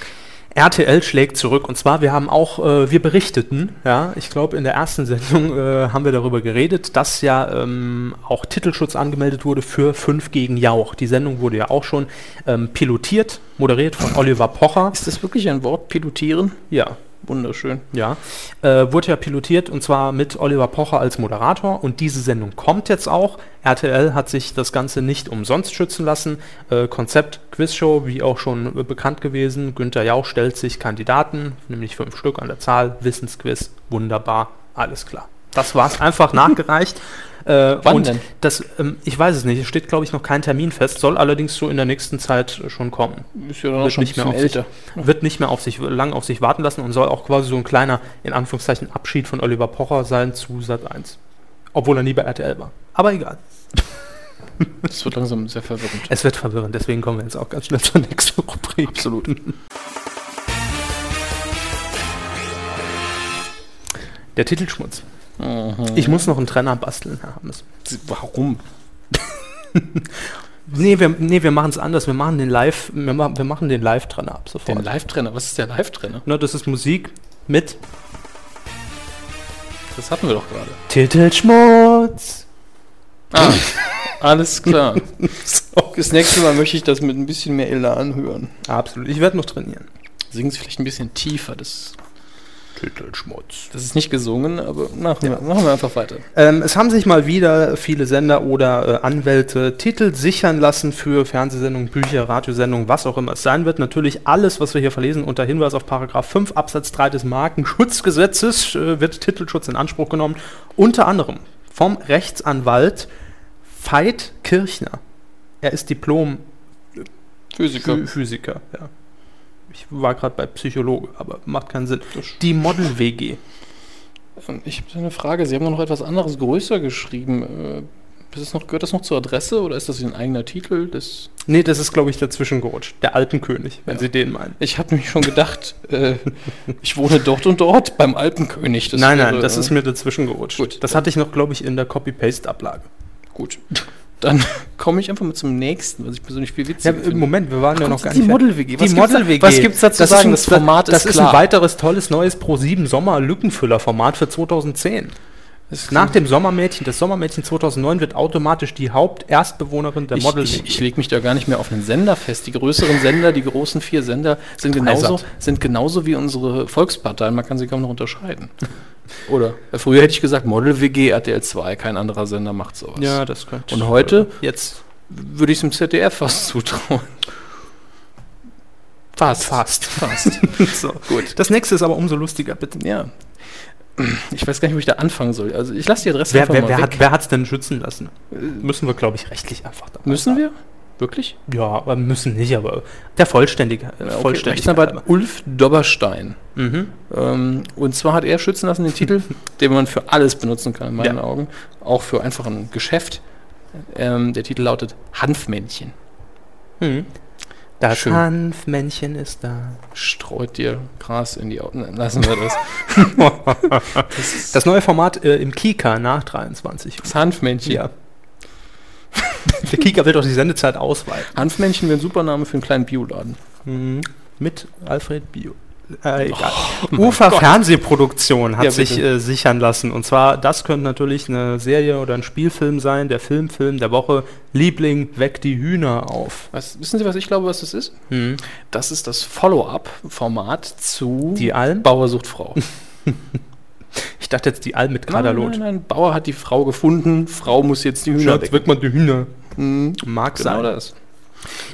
S2: RTL schlägt zurück und zwar, wir haben auch, äh, wir berichteten, ja, ich glaube in der ersten Sendung äh, haben wir darüber geredet, dass ja ähm, auch Titelschutz angemeldet wurde für 5 gegen Jauch. Die Sendung wurde ja auch schon ähm, pilotiert, moderiert von Oliver Pocher.
S3: Ist das wirklich ein Wort, pilotieren?
S2: Ja,
S3: Wunderschön.
S2: ja. Äh, wurde ja pilotiert und zwar mit Oliver Pocher als Moderator und diese Sendung kommt jetzt auch. RTL hat sich das Ganze nicht umsonst schützen lassen. Äh, Konzept Quizshow, wie auch schon äh, bekannt gewesen. Günther Jauch stellt sich Kandidaten, nämlich fünf Stück an der Zahl. Wissensquiz, wunderbar, alles klar. Das war's einfach nachgereicht. Äh,
S3: Wann
S2: und
S3: denn?
S2: Das, ähm, ich weiß es nicht, es steht glaube ich noch kein Termin fest, soll allerdings so in der nächsten Zeit schon kommen.
S3: Ist ja dann
S2: Wird
S3: schon
S2: nicht, mehr auf sich,
S3: älter.
S2: wird nicht mehr auf sich lang auf sich warten lassen und soll auch quasi so ein kleiner, in Anführungszeichen, Abschied von Oliver Pocher sein zu Sat 1. Obwohl er nie bei RTL war. Aber egal.
S3: Das wird langsam sehr verwirrend.
S2: Es wird verwirrend, deswegen kommen wir jetzt auch ganz schnell zur nächsten Rubrik.
S3: Absolut.
S2: Der Titelschmutz.
S3: Mhm.
S2: Ich muss noch einen Trenner basteln, Herr Hammes.
S3: Warum?
S2: Nee, wir, nee, wir machen es anders. Wir machen den Live, wir, ma wir machen den Live-Trenner ab sofort.
S3: Den Live-Trainer. Was ist der Live-Trainer?
S2: Ne, das ist Musik mit
S3: Das hatten wir doch gerade.
S2: Titelschmutz.
S3: Ah, alles klar. Das nächste Mal möchte ich das mit ein bisschen mehr Elan hören.
S2: Absolut. Ich werde noch trainieren.
S3: Singen Sie vielleicht ein bisschen tiefer. Das,
S2: Titelschmutz.
S3: das ist nicht gesungen, aber machen, wir, machen wir einfach weiter.
S2: Ähm, es haben sich mal wieder viele Sender oder äh, Anwälte Titel sichern lassen für Fernsehsendungen, Bücher, Radiosendungen, was auch immer es sein wird. Natürlich alles, was wir hier verlesen, unter Hinweis auf Paragraph 5 Absatz 3 des Markenschutzgesetzes äh, wird Titelschutz in Anspruch genommen. Unter anderem vom Rechtsanwalt Veit Kirchner. Er ist Diplom
S3: Physiker.
S2: Phy- Physiker, ja. Ich war gerade bei Psychologe, aber macht keinen Sinn. Die Model-WG.
S3: Ähm, Ich habe eine Frage. Sie haben noch etwas anderes größer geschrieben. Äh, das noch, gehört das noch zur Adresse oder ist das ein eigener Titel? Das,
S2: Nee, das ist, glaube ich, dazwischen gerutscht. Der Alpenkönig, wenn
S3: Ja.
S2: Sie den meinen.
S3: ich habe nämlich schon gedacht, äh, ich wohne dort und dort beim Alpenkönig. Das
S2: nein, nein,
S3: wäre,
S2: das
S3: äh,
S2: ist mir dazwischen gerutscht.
S3: gut.
S2: Das hatte ich noch, glaube ich, in der Copy-Paste-Ablage.
S3: gut. Dann komme ich einfach mal zum nächsten, was ich persönlich viel
S2: Ja,
S3: witziger
S2: im
S3: finde.
S2: Moment, wir waren ja
S3: Ach,
S2: noch gar
S3: die
S2: nicht. Die
S3: Was gibt's da-
S2: Model-WG.
S3: was gibt's da zu
S2: Das
S3: sagen?
S2: Ist ein,
S3: Das Format
S2: das
S3: ist
S2: ist ein weiteres tolles neues Pro7 Sommer Lückenfüller-Format für 2010.
S3: Das
S2: Nach dem Sommermädchen, das Sommermädchen 2009 wird automatisch die Haupterstbewohnerin der
S3: ich,
S2: Model
S3: ich, ich lege mich da gar nicht mehr auf einen Sender fest. Die größeren Sender, die großen vier Sender, sind genauso, sind genauso wie unsere Volksparteien. Man kann sie kaum noch unterscheiden. Oder? Äh, Früher hätte ich gesagt, Model WG, RTL 2, kein anderer Sender macht sowas.
S2: Ja, das könnte.
S3: Und heute?
S2: Jetzt
S3: Würde ich es im ZDF fast zutrauen. Fast.
S2: fast.
S3: Fast.
S2: so, gut. Das nächste ist aber umso lustiger, bitte.
S3: ja. Ich weiß gar nicht, wo ich da anfangen soll. Also ich lasse die Adresse
S2: Wer,
S3: einfach
S2: wer,
S3: mal
S2: wer,
S3: weg.
S2: hat, wer hat's denn schützen lassen? Müssen wir, glaube ich, rechtlich einfach dabei
S3: Müssen wir? Wirklich?
S2: Ja, aber müssen nicht, aber der Vollständige.
S3: Ja, okay.
S2: Vollständigkeit
S3: Rechtsanwalt. Ulf Dobberstein.
S2: Mhm.
S3: Ähm, und zwar hat er schützen lassen den Titel, den man für alles benutzen kann, in meinen
S2: Ja.
S3: Augen. Auch für einfach ein Geschäft. Ähm, der Titel lautet Hanfmännchen.
S2: Mhm. Das
S3: Schön.
S2: Hanfmännchen ist da.
S3: Streut dir Gras in die Augen. Lassen wir das.
S2: Das neue Format äh, im Kika nach 23.
S3: Das Hanfmännchen.
S2: Ja. Der Kika will doch die Sendezeit ausweiten.
S3: Hanfmännchen wäre ein super Name für einen kleinen Bioladen.
S2: Mhm. Mit Alfred Bio. Äh, egal. Ufer Fernsehproduktion hat
S3: Ja,
S2: sich äh, sichern lassen. Und zwar, das könnte natürlich eine Serie oder ein Spielfilm sein, der Filmfilm der Woche. Liebling, weck die Hühner auf.
S3: Was, wissen Sie, was ich glaube, was das ist?
S2: Mhm.
S3: Das ist das Follow-up-Format zu
S2: Die Alm?
S3: Bauer sucht Frau.
S2: Ich dachte jetzt die Alm mit Kaderlot.
S3: Nein, nein, nein, Bauer hat die Frau gefunden, Frau muss jetzt die Hühner weg.
S2: weck mal die Hühner.
S3: Mhm,
S2: Mag
S3: Genau
S2: sein.
S3: das.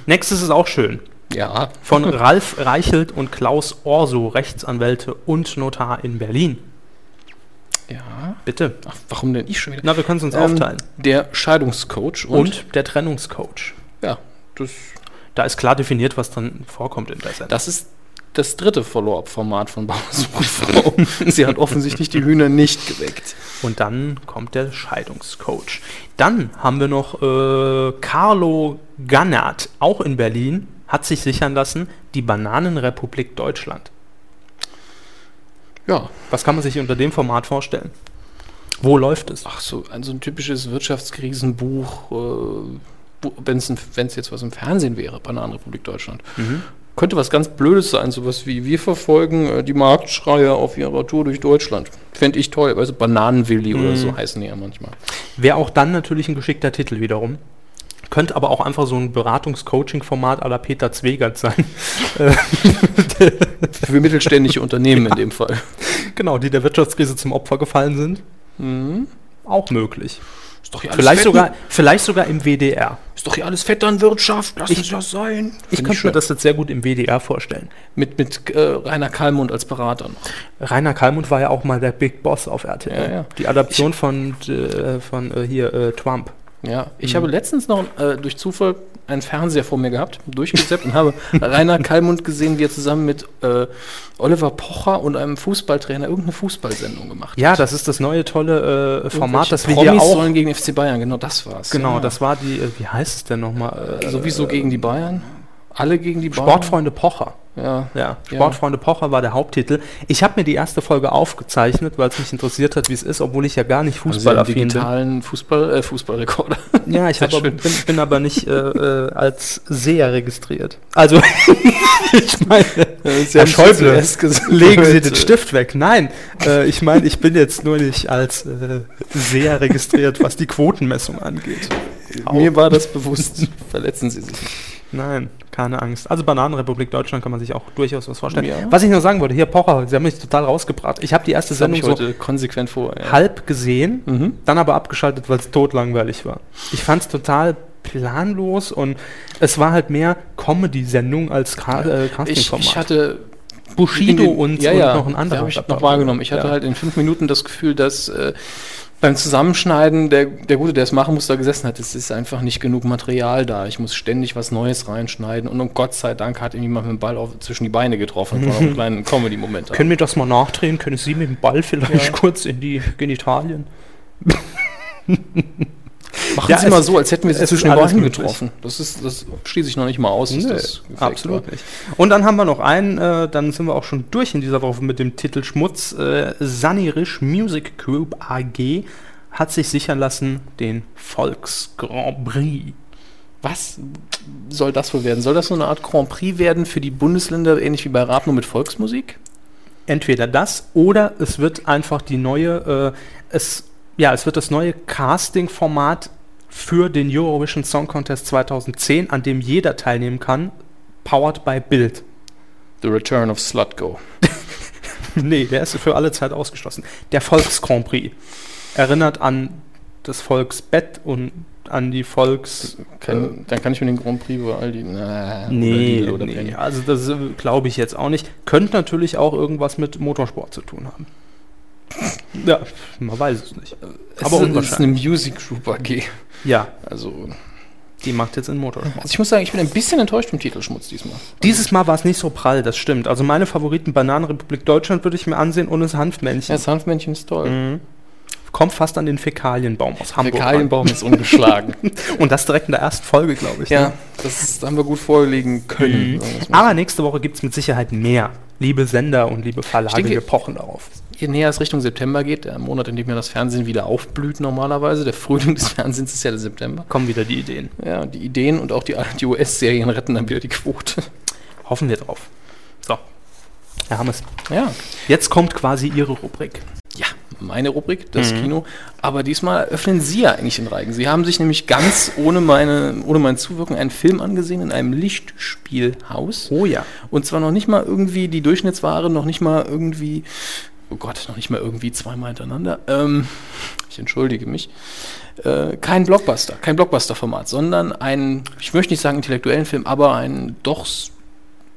S2: Nächstes ist auch schön.
S3: Ja.
S2: Von Ralf Reichelt und Klaus Orso, Rechtsanwälte und Notar in Berlin.
S3: Ja.
S2: Bitte.
S3: Ach, warum denn ich schon wieder?
S2: Na, wir können es uns
S3: Ähm,
S2: aufteilen.
S3: Der Scheidungscoach und,
S2: Und, der Trennungscoach.
S3: ja, das,
S2: Da ist klar definiert, was dann vorkommt in der Sendung.
S3: das ist das dritte Follow-up-Format von Bauer sucht Frau. Sie hat offensichtlich die Hühner nicht geweckt.
S2: Und dann kommt der Scheidungscoach. Dann haben wir noch äh, Carlo Gannert, auch in Berlin, hat sich sichern lassen, die Bananenrepublik Deutschland.
S3: Ja,
S2: Was kann man sich unter dem Format vorstellen? Wo läuft es?
S3: ach so, ein, so ein typisches Wirtschaftskrisenbuch, äh, wenn es jetzt was im Fernsehen wäre, Bananenrepublik Deutschland.
S2: Mhm.
S3: Könnte was ganz Blödes sein, sowas wie wir verfolgen äh, die Marktschreier auf ihrer Tour durch Deutschland. Fände ich toll, also Bananenwilli oder
S2: Mhm.
S3: so heißen die ja manchmal.
S2: Wäre auch dann natürlich ein geschickter Titel wiederum. Könnte aber auch einfach so ein Beratungs-Coaching-Format à la Peter Zwegert sein.
S3: Für mittelständische Unternehmen in dem Fall.
S2: genau, die der Wirtschaftskrise zum Opfer gefallen sind.
S3: Mhm.
S2: Auch möglich.
S3: Ist doch hier
S2: Vielleicht sogar, vielleicht sogar im WDR.
S3: Ist doch hier alles Vetternwirtschaft, lass
S2: Ich-
S3: uns das sein.
S2: Ich
S3: Find
S2: könnte mir das jetzt sehr gut im WDR vorstellen.
S3: mit, mit äh, Rainer Kallmund als Berater noch.
S2: Rainer Kallmund war ja auch mal der Big Boss auf RTL.
S3: Ja, ja.
S2: Die Adaption von, äh, von äh, hier äh, Trump.
S3: Ja, ich
S2: Mhm.
S3: habe letztens noch äh, durch Zufall einen Fernseher vor mir gehabt, durchgezappt und habe Rainer Kallmund gesehen, wie er zusammen mit äh, Oliver Pocher und einem Fußballtrainer irgendeine Fußballsendung gemacht
S2: Ja,
S3: hat.
S2: das ist das neue tolle äh, Format, das wir
S3: Promis
S2: hier auch.
S3: sollen gegen FC Bayern, genau das war's.
S2: Genau,
S3: ja.
S2: das war die, äh, wie heißt es denn nochmal? Äh,
S3: Sowieso gegen die Bayern. Alle gegen die Bayern.
S2: Sportfreunde Pocher.
S3: Ja.
S2: Ja, Sportfreunde Pocher war der Haupttitel. Ich habe mir die erste Folge aufgezeichnet, weil es mich interessiert hat, wie es ist, obwohl ich ja gar nicht
S3: Sie einen
S2: Fußballaffin bin.
S3: digitalen Fußball, äh, Fußballrekorder.
S2: Ja, ich aber, bin, bin aber nicht äh, äh, als Seher registriert. Also, ich meine, Herr Schäuble, legen Sie den Stift weg. Nein, äh, ich meine, ich bin jetzt nur nicht als äh, Seher registriert, was die Quotenmessung angeht.
S3: Mir war das bewusst. Verletzen Sie sich.
S2: Nein, keine Angst. Also Bananenrepublik Deutschland kann man sich auch durchaus was vorstellen.
S3: Ja.
S2: Was ich nur sagen wollte, hier Pocher, Sie haben mich total rausgebracht. Ich habe die erste
S3: Das
S2: Sendung
S3: ich
S2: so
S3: heute konsequent vor. Ja.
S2: halb gesehen,
S3: Mhm.
S2: dann aber abgeschaltet, weil es totlangweilig war. Ich fand es total planlos und es war halt mehr Comedy-Sendung als Ca äh,
S3: Ich,
S2: Casting-Format.
S3: ich hatte
S2: Bushido
S3: den-
S2: und,
S3: ja,
S2: und
S3: ja,
S2: noch ein anderer.
S3: habe ich noch wahrgenommen. Ich hatte
S2: Ja.
S3: halt in fünf Minuten das Gefühl, dass äh, beim Zusammenschneiden der, der Gute, der es machen muss, da gesessen hat. Es ist einfach nicht genug Material da. Ich muss ständig was Neues reinschneiden. Und um Gott sei Dank hat ihm jemand mit dem Ball auf, zwischen die Beine getroffen. Das war noch ein kleiner Comedy-Moment.
S2: Können wir das mal nachdrehen? Können Sie mit dem Ball vielleicht
S3: Ja.
S2: kurz in die Genitalien?
S3: Machen
S2: Ja,
S3: Sie mal so, als hätten wir sie zwischen den
S2: möglich.
S3: getroffen. Das, ist, das schließe ich noch nicht mal aus. gefaked
S2: absolut nicht. Und dann haben wir noch einen, äh, dann sind wir auch schon durch in dieser Woche mit dem Titel Schmutz. Äh, Sanirisch Music Group AG hat sich sichern lassen den Volks Grand Prix.
S3: Was soll das wohl werden? Soll das so eine Art Grand Prix werden für die Bundesländer, ähnlich wie bei Rap, nur mit Volksmusik?
S2: Entweder das oder es wird einfach die neue, äh, es, ja, es wird das neue Casting-Format für den Eurovision Song Contest 2010, an dem jeder teilnehmen kann, powered by Bild.
S3: The Return of Slutgo.
S2: nee, der ist für alle Zeit ausgeschlossen. Der Volks Grand Prix erinnert an das Volksbett und an die Volks.
S3: Kann, dann kann ich mir den Grand Prix über all die. Na,
S2: Nee,
S3: oder Lidl oder
S2: nee also das äh, glaube ich jetzt auch nicht. Könnte natürlich auch irgendwas mit Motorsport zu tun haben. Ja, man weiß es nicht.
S3: Es
S2: aber
S3: ist, es ist eine. Music Group AG.
S2: Ja,
S3: Also,
S2: die macht jetzt in Motorsport.
S3: also ich muss sagen, ich bin ein bisschen enttäuscht vom Titelschmutz diesmal.
S2: Dieses Mal war es nicht so prall, das stimmt. Also meine Favoriten Bananenrepublik Deutschland würde ich mir ansehen und das Hanfmännchen.
S3: Ja, das Hanfmännchen ist toll.
S2: Mhm. Kommt fast an den Fäkalienbaum aus
S3: Der
S2: Hamburg.
S3: Fäkalienbaum ist ungeschlagen.
S2: Und das direkt in der ersten Folge, glaube ich.
S3: ja,
S2: ne?
S3: das haben wir gut vorlegen können.
S2: Mhm. Aber nächste Woche gibt es mit Sicherheit mehr. Liebe Sender und liebe Verlage,
S3: denke-
S2: wir pochen darauf.
S3: Je näher es Richtung September geht, der Monat, in dem ja das Fernsehen wieder aufblüht normalerweise, der Frühling des Fernsehens ist ja der September.
S2: Kommen wieder die Ideen.
S3: Ja, die Ideen und auch die, die US-Serien retten dann wieder die Quote.
S2: Hoffen wir drauf. So. Herr Hammes,
S3: Ja,
S2: jetzt kommt quasi Ihre Rubrik.
S3: ja, meine Rubrik, das
S2: Mhm.
S3: Kino. Aber diesmal öffnen Sie ja eigentlich den Reigen. Sie haben sich nämlich ganz ohne, meine, ohne mein Zuwirken einen Film angesehen in einem Lichtspielhaus.
S2: Oh ja.
S3: Und zwar noch nicht mal irgendwie die Durchschnittsware, noch nicht mal irgendwie, oh Gott, noch nicht mal irgendwie zweimal hintereinander. Ähm, ich entschuldige mich. Äh, kein Blockbuster, kein Blockbuster-Format, sondern einen, ich möchte nicht sagen intellektuellen Film, aber einen doch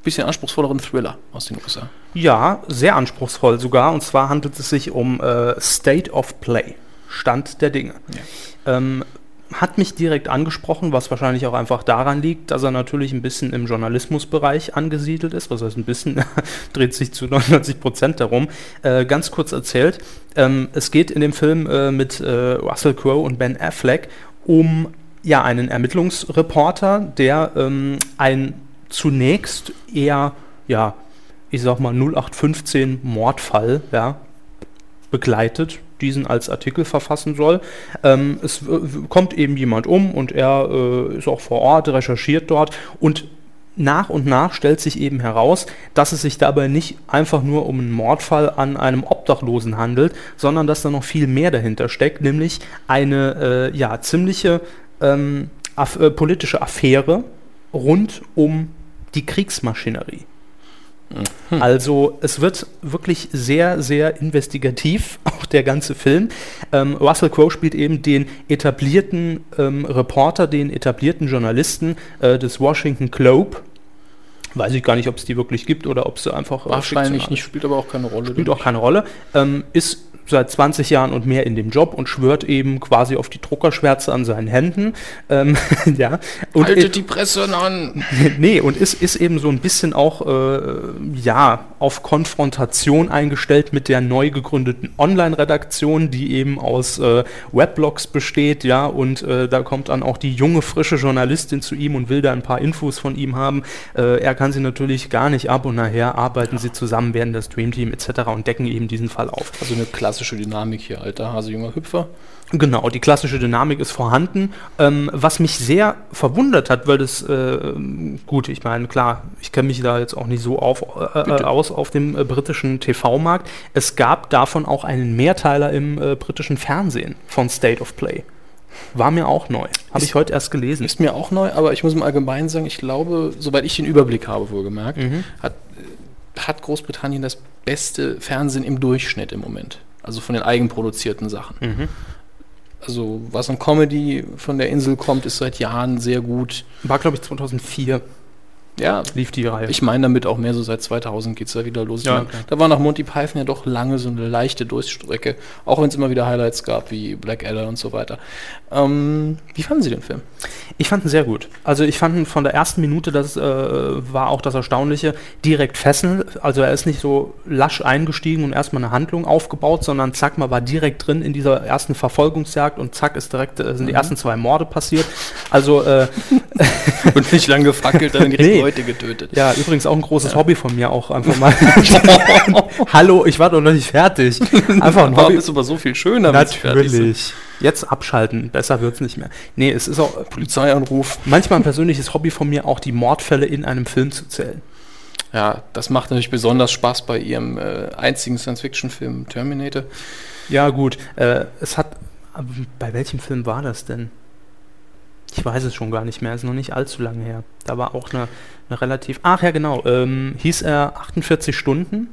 S3: bisschen anspruchsvolleren Thriller aus den USA.
S2: Ja, sehr anspruchsvoll sogar. Und zwar handelt es sich um äh, State of Play. Stand der Dinge. Ähm, hat mich direkt angesprochen, was wahrscheinlich auch einfach daran liegt, dass er natürlich ein bisschen im Journalismusbereich angesiedelt ist. Was heißt ein bisschen? dreht sich zu 99 Prozent darum. Äh, ganz kurz erzählt. Ähm, es geht in dem Film äh, mit äh, Russell Crowe und Ben Affleck um ja, einen Ermittlungsreporter, der ähm, ein zunächst eher, ja, ich sag mal 0815 Mordfall, ja, begleitet, diesen als Artikel verfassen soll. Ähm, es kommt eben jemand um und er äh, ist auch vor Ort, recherchiert dort und nach und nach stellt sich eben heraus, dass es sich dabei nicht einfach nur um einen Mordfall an einem Obdachlosen handelt, sondern dass da noch viel mehr dahinter steckt, nämlich eine äh, ja, ziemliche ähm, äh, politische Affäre rund um die Kriegsmaschinerie. Also es wird wirklich sehr, sehr investigativ, auch der ganze Film. Ähm, Russell Crowe spielt eben den etablierten ähm, Reporter, den etablierten Journalisten äh, des Washington Globe. Weiß ich gar nicht, ob es die wirklich gibt oder ob sie einfach äh,
S3: Wahrscheinlich nicht, spielt aber auch keine Rolle.
S2: spielt auch keine Rolle, ähm, ist seit 20 Jahren und mehr in dem Job und schwört eben quasi auf die Druckerschwärze an seinen Händen. Ähm, ja. Und
S3: Haltet die Presse an!
S2: nee, und ist, ist eben so ein bisschen auch äh, ja, auf Konfrontation eingestellt mit der neu gegründeten Online-Redaktion, die eben aus äh, Weblogs besteht, ja, und äh, da kommt dann auch die junge, frische Journalistin zu ihm und will da ein paar Infos von ihm haben. Äh, er kann sie natürlich gar nicht ab und nachher arbeiten sie zusammen, werden das Dreamteam etc. und decken eben diesen Fall auf.
S3: Also eine klassische Dynamik hier, alter Hase, junger Hüpfer.
S2: Genau, die klassische Dynamik ist vorhanden. Ähm, was mich sehr verwundert hat, weil das, äh, gut, ich meine, klar, ich kenne mich da jetzt auch nicht so auf, äh, äh, aus auf dem äh, britischen TV-Markt. Es gab davon auch einen Mehrteiler im äh, britischen Fernsehen von State of Play. War mir auch neu. Habe ich heute erst gelesen.
S3: Ist mir auch neu, aber ich muss im Allgemeinen sagen, ich glaube, soweit ich den Überblick habe, wohlgemerkt, hat, äh, hat Großbritannien das beste Fernsehen im Durchschnitt im Moment. Also von den eigenproduzierten Sachen. Also was an Comedy von der Insel kommt, ist seit Jahren sehr gut.
S2: War, glaube ich, 2004
S3: Ja,
S2: lief die Reihe.
S3: ich meine damit auch mehr so seit 2000 geht es da wieder los.
S2: Ja, klar.
S3: Da war nach Monty Python ja doch lange so eine leichte Durchstrecke, auch wenn es immer wieder Highlights gab, wie Blackadder und so weiter. Ähm, wie fanden Sie den Film?
S2: Ich fand ihn sehr gut. Also ich fand ihn von der ersten Minute, das äh, war auch das Erstaunliche, direkt fesselnd. Also er ist nicht so lasch eingestiegen und erstmal eine Handlung aufgebaut, sondern zack, man war direkt drin in dieser ersten Verfolgungsjagd und zack ist direkt, äh, sind die ersten zwei Morde passiert. Also äh,
S3: Und nicht lange gefackelt, dann direkt
S2: Nee.
S3: Leute getötet.
S2: ja, übrigens auch ein großes Hobby von mir auch einfach mal. Hallo, ich war doch noch nicht fertig. Einfach ein
S3: Warum
S2: Hobby.
S3: ist aber so viel schöner?
S2: Natürlich. Jetzt abschalten, besser wird's nicht mehr. Nee, es ist auch
S3: Polizeianruf.
S2: manchmal ein persönliches Hobby von mir, auch die Mordfälle in einem Film zu zählen.
S3: Ja, das macht natürlich besonders Spaß bei ihrem äh, einzigen Science-Fiction-Film Terminator.
S2: Ja, gut. Äh, es hat. Bei welchem Film war das denn? Ich weiß es schon gar nicht mehr. Ist noch nicht allzu lange her. Da war auch eine, eine relativ. Ach ja, genau. Ähm, hieß er 48 Stunden?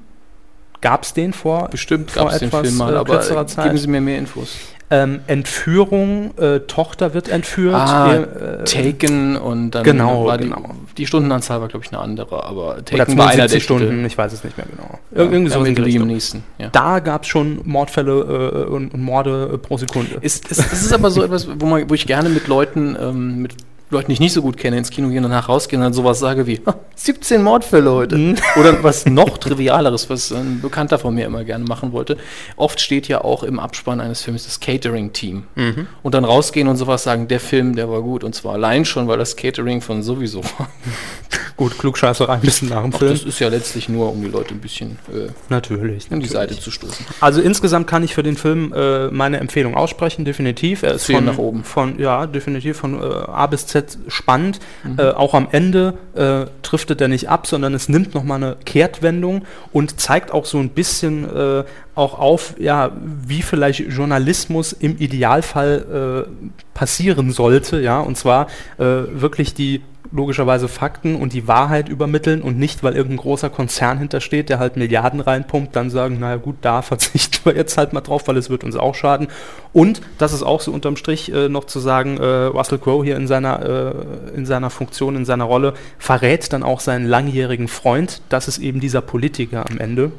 S2: Gab es den vor?
S3: Bestimmt
S2: vor
S3: gab es den
S2: etwas,
S3: Film mal,
S2: äh,
S3: aber
S2: kürzerer Zeit?
S3: geben Sie mir mehr Infos.
S2: Ähm, Entführung, äh, Tochter wird entführt.
S3: Ah,
S2: äh,
S3: Taken und dann
S2: genau,
S3: war die,
S2: genau.
S3: die Stundenanzahl war, glaube ich, eine andere, aber Taken war einer der
S2: 72 Stunden,
S3: Titel.
S2: ich weiß es nicht mehr genau.
S3: Ja,
S2: Ir irgendwie so in die.
S3: Neeson, ja.
S2: Da gab es schon Mordfälle äh, und, und Morde äh, pro Sekunde.
S3: Ist, ist, es ist aber so etwas, wo, man, wo ich gerne mit Leuten, ähm, mit Leuten, die ich nicht so gut kenne, ins Kino gehen und danach rausgehen und dann sowas sage wie "Ha, 17 Mordfälle heute.
S2: Mhm.
S3: Oder was noch trivialeres, was ein Bekannter von mir immer gerne machen wollte. Oft steht ja auch im Abspann eines Films das Catering-Team.
S2: Mhm.
S3: Und dann rausgehen und sowas sagen, der Film, der war gut. Und zwar allein schon, weil das Catering von sowieso war.
S2: Gut, Klugscheißerei ein bisschen nach dem Film.
S3: das ist ja letztlich nur, um die Leute ein bisschen äh,
S2: Natürlich.
S3: an die
S2: natürlich.
S3: Seite zu stoßen.
S2: Also insgesamt kann ich für den Film äh, meine Empfehlung aussprechen, definitiv. Er ist von,
S3: nach oben.
S2: Von, ja, definitiv von äh, A bis Z spannend.
S3: Mhm.
S2: Äh, auch am Ende äh, driftet er nicht ab, sondern es nimmt nochmal eine Kehrtwendung und zeigt auch so ein bisschen äh, auch auf, ja, wie vielleicht Journalismus im Idealfall äh, passieren sollte, ja, und zwar wirklich die logischerweise Fakten und die Wahrheit übermitteln und nicht, weil irgendein großer Konzern hintersteht, der halt Milliarden reinpumpt, dann sagen, naja gut, da verzichten wir jetzt halt mal drauf, weil es wird uns auch schaden. Und das ist auch so unterm Strich äh, noch zu sagen, äh, Russell Crowe hier in seiner, äh, in seiner Funktion, in seiner Rolle, verrät dann auch seinen langjährigen Freund, das ist eben dieser Politiker am Ende.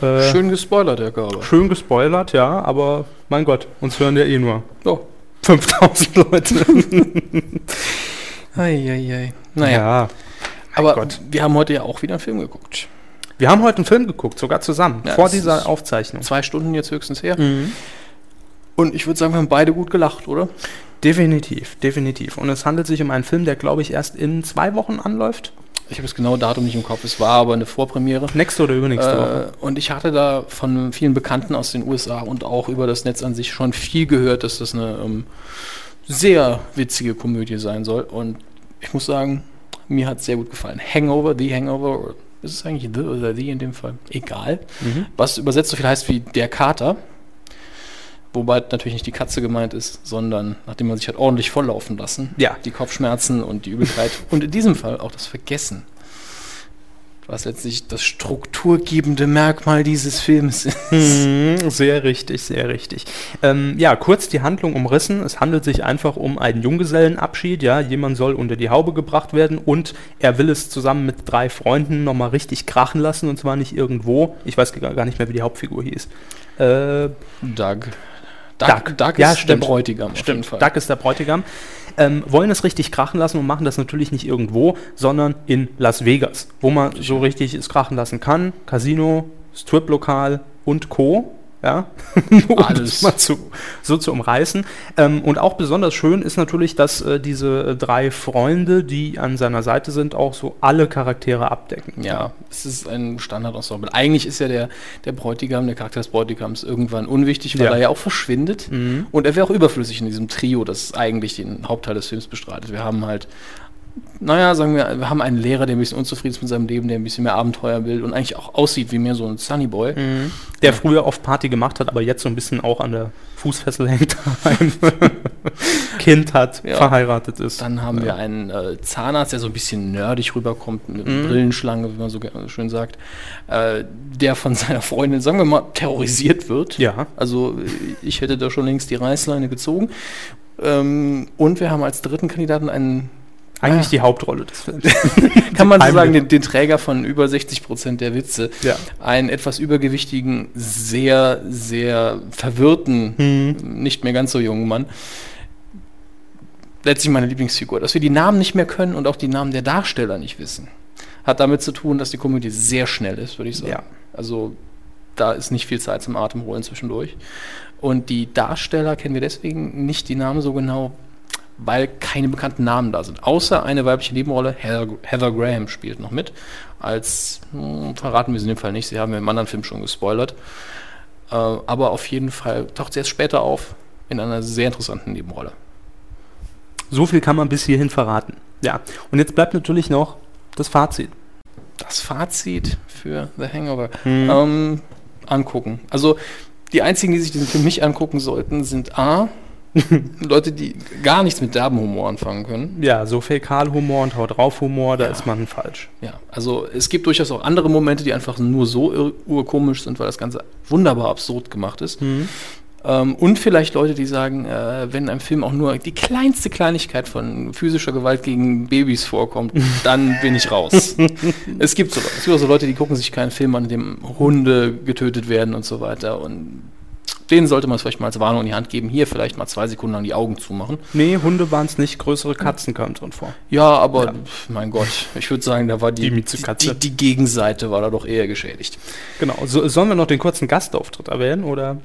S2: Äh,
S3: Schön gespoilert, Herr Körber.
S2: schön gespoilert, ja, aber mein Gott, uns hören ja eh nur
S3: Oh.
S2: 5000 Leute.
S3: Eieiei. Naja,
S2: ja.
S3: aber
S2: Gott.
S3: wir haben heute ja auch wieder einen Film geguckt.
S2: Wir haben heute einen Film geguckt, sogar zusammen,
S3: Ja,
S2: vor dieser Aufzeichnung.
S3: Zwei Stunden jetzt höchstens her.
S2: Mhm.
S3: Und ich würde sagen, wir haben beide gut gelacht, oder?
S2: Definitiv, definitiv. Und es handelt sich um einen Film, der, glaube ich, erst in zwei Wochen anläuft.
S3: Ich habe das genaue Datum nicht im Kopf. Es war aber eine Vorpremiere.
S2: Nächste oder übernächste Woche.
S3: Äh, und ich hatte da von vielen Bekannten aus den USA und auch über das Netz an sich schon viel gehört, dass das eine ähm, sehr witzige Komödie sein soll. Und ich muss sagen, Mir hat es sehr gut gefallen. Hangover, The Hangover, ist es eigentlich The oder The in dem Fall? Egal. Was übersetzt so viel heißt wie der Kater. Wobei natürlich nicht die Katze gemeint ist, sondern nachdem man sich hat ordentlich volllaufen lassen.
S2: Ja.
S3: Die Kopfschmerzen und die Übelkeit. und in diesem Fall auch das Vergessen. Was letztlich das strukturgebende Merkmal dieses Films ist.
S2: Mhm, sehr richtig, sehr richtig. Ähm, ja, kurz die Handlung umrissen. Es handelt sich einfach um einen Junggesellenabschied. Ja, jemand soll unter die Haube gebracht werden und er will es zusammen mit drei Freunden nochmal richtig krachen lassen und zwar nicht irgendwo. Ich weiß gar gar nicht mehr, wie die Hauptfigur hieß. Äh,
S3: Doug.
S2: Doug.
S3: Doug
S2: Ja,
S3: ist
S2: stimmt.
S3: der Bräutigam.
S2: Stimmt. Doug ist der Bräutigam. Ähm, wollen es richtig krachen lassen und machen das natürlich nicht irgendwo, sondern in Las Vegas, wo man so richtig es krachen lassen kann. Casino, Striplokal und Co. Ja, um
S3: Alles.
S2: das mal zu, so zu umreißen. Ähm, und auch besonders schön ist natürlich, dass äh, diese drei Freunde, die an seiner Seite sind, auch so alle Charaktere abdecken.
S3: Ja, es ist ein Standardensemble. Eigentlich ist ja der, der Bräutigam, der Charakter des Bräutigams irgendwann unwichtig, weil
S2: Ja.
S3: er ja auch verschwindet. Und er wäre auch überflüssig in diesem Trio, das eigentlich den Hauptteil des Films bestreitet. Wir haben halt, naja, sagen wir, wir haben einen Lehrer, der ein bisschen unzufrieden ist mit seinem Leben, der ein bisschen mehr Abenteuer will und eigentlich auch aussieht wie mehr so ein Sunny Boy.
S2: Der früher oft Party gemacht hat, aber jetzt so ein bisschen auch an der Fußfessel hängt daheim. kind hat,
S3: Ja.
S2: verheiratet ist.
S3: Dann haben wir einen äh, Zahnarzt, der so ein bisschen nerdig rüberkommt, mit einer Brillenschlange, wie man so schön sagt, äh, der von seiner Freundin, sagen wir mal, terrorisiert wird.
S2: Ja.
S3: Also ich hätte da schon längst die Reißleine gezogen. Ähm, und wir haben als dritten Kandidaten einen,
S2: Eigentlich
S3: Ah.
S2: die Hauptrolle des Films.
S3: kann man so sagen, den, den Träger von über 60 Prozent der Witze.
S2: Ja.
S3: Einen etwas übergewichtigen, sehr, sehr verwirrten,
S2: Hm.
S3: nicht mehr ganz so jungen Mann. Letztlich meine Lieblingsfigur. Dass wir die Namen nicht mehr können und auch die Namen der Darsteller nicht wissen, hat damit zu tun, dass die Komödie sehr schnell ist, würde ich sagen.
S2: Ja.
S3: Also da ist nicht viel Zeit zum Atemholen zwischendurch. Und die Darsteller kennen wir deswegen nicht die Namen so genau, weil keine bekannten Namen da sind. Außer eine weibliche Nebenrolle, Heather, Heather Graham spielt noch mit. Als, hm, verraten wir sie in dem Fall nicht, sie haben ja im anderen Film schon gespoilert. Äh, aber auf jeden Fall taucht sie erst später auf in einer sehr interessanten Nebenrolle.
S2: So viel kann man bis hierhin verraten. Ja. Und jetzt bleibt natürlich noch das Fazit.
S3: Das Fazit für The Hangover.
S2: Mhm.
S3: Ähm, angucken. Also die einzigen, die sich diesen Film nicht angucken sollten, sind A. Leute, die gar nichts mit derben Humor anfangen können.
S2: Ja, so Fäkalhumor und Haut drauf Humor, da
S3: Ja.
S2: ist man falsch.
S3: Ja, also es gibt durchaus auch andere Momente, die einfach nur so urkomisch sind, weil das Ganze wunderbar absurd gemacht ist. Ähm, und vielleicht Leute, die sagen, äh, wenn einem Film auch nur die kleinste Kleinigkeit von physischer Gewalt gegen Babys vorkommt, dann bin ich raus. es gibt so es gibt auch so Leute, die gucken sich keinen Film an, in dem Hunde getötet werden und so weiter. Und denen sollte man es vielleicht mal als Warnung in die Hand geben, hier vielleicht mal zwei Sekunden lang die Augen zumachen.
S2: Nee, Hunde waren es nicht, größere Katzen kamen drin vor.
S3: Ja, aber
S2: Ja.
S3: mein Gott, ich würde sagen, da war die,
S2: Die
S3: die, die, Gegenseite war da doch eher geschädigt.
S2: Genau. So, sollen wir noch den kurzen Gastauftritt erwähnen? Oder?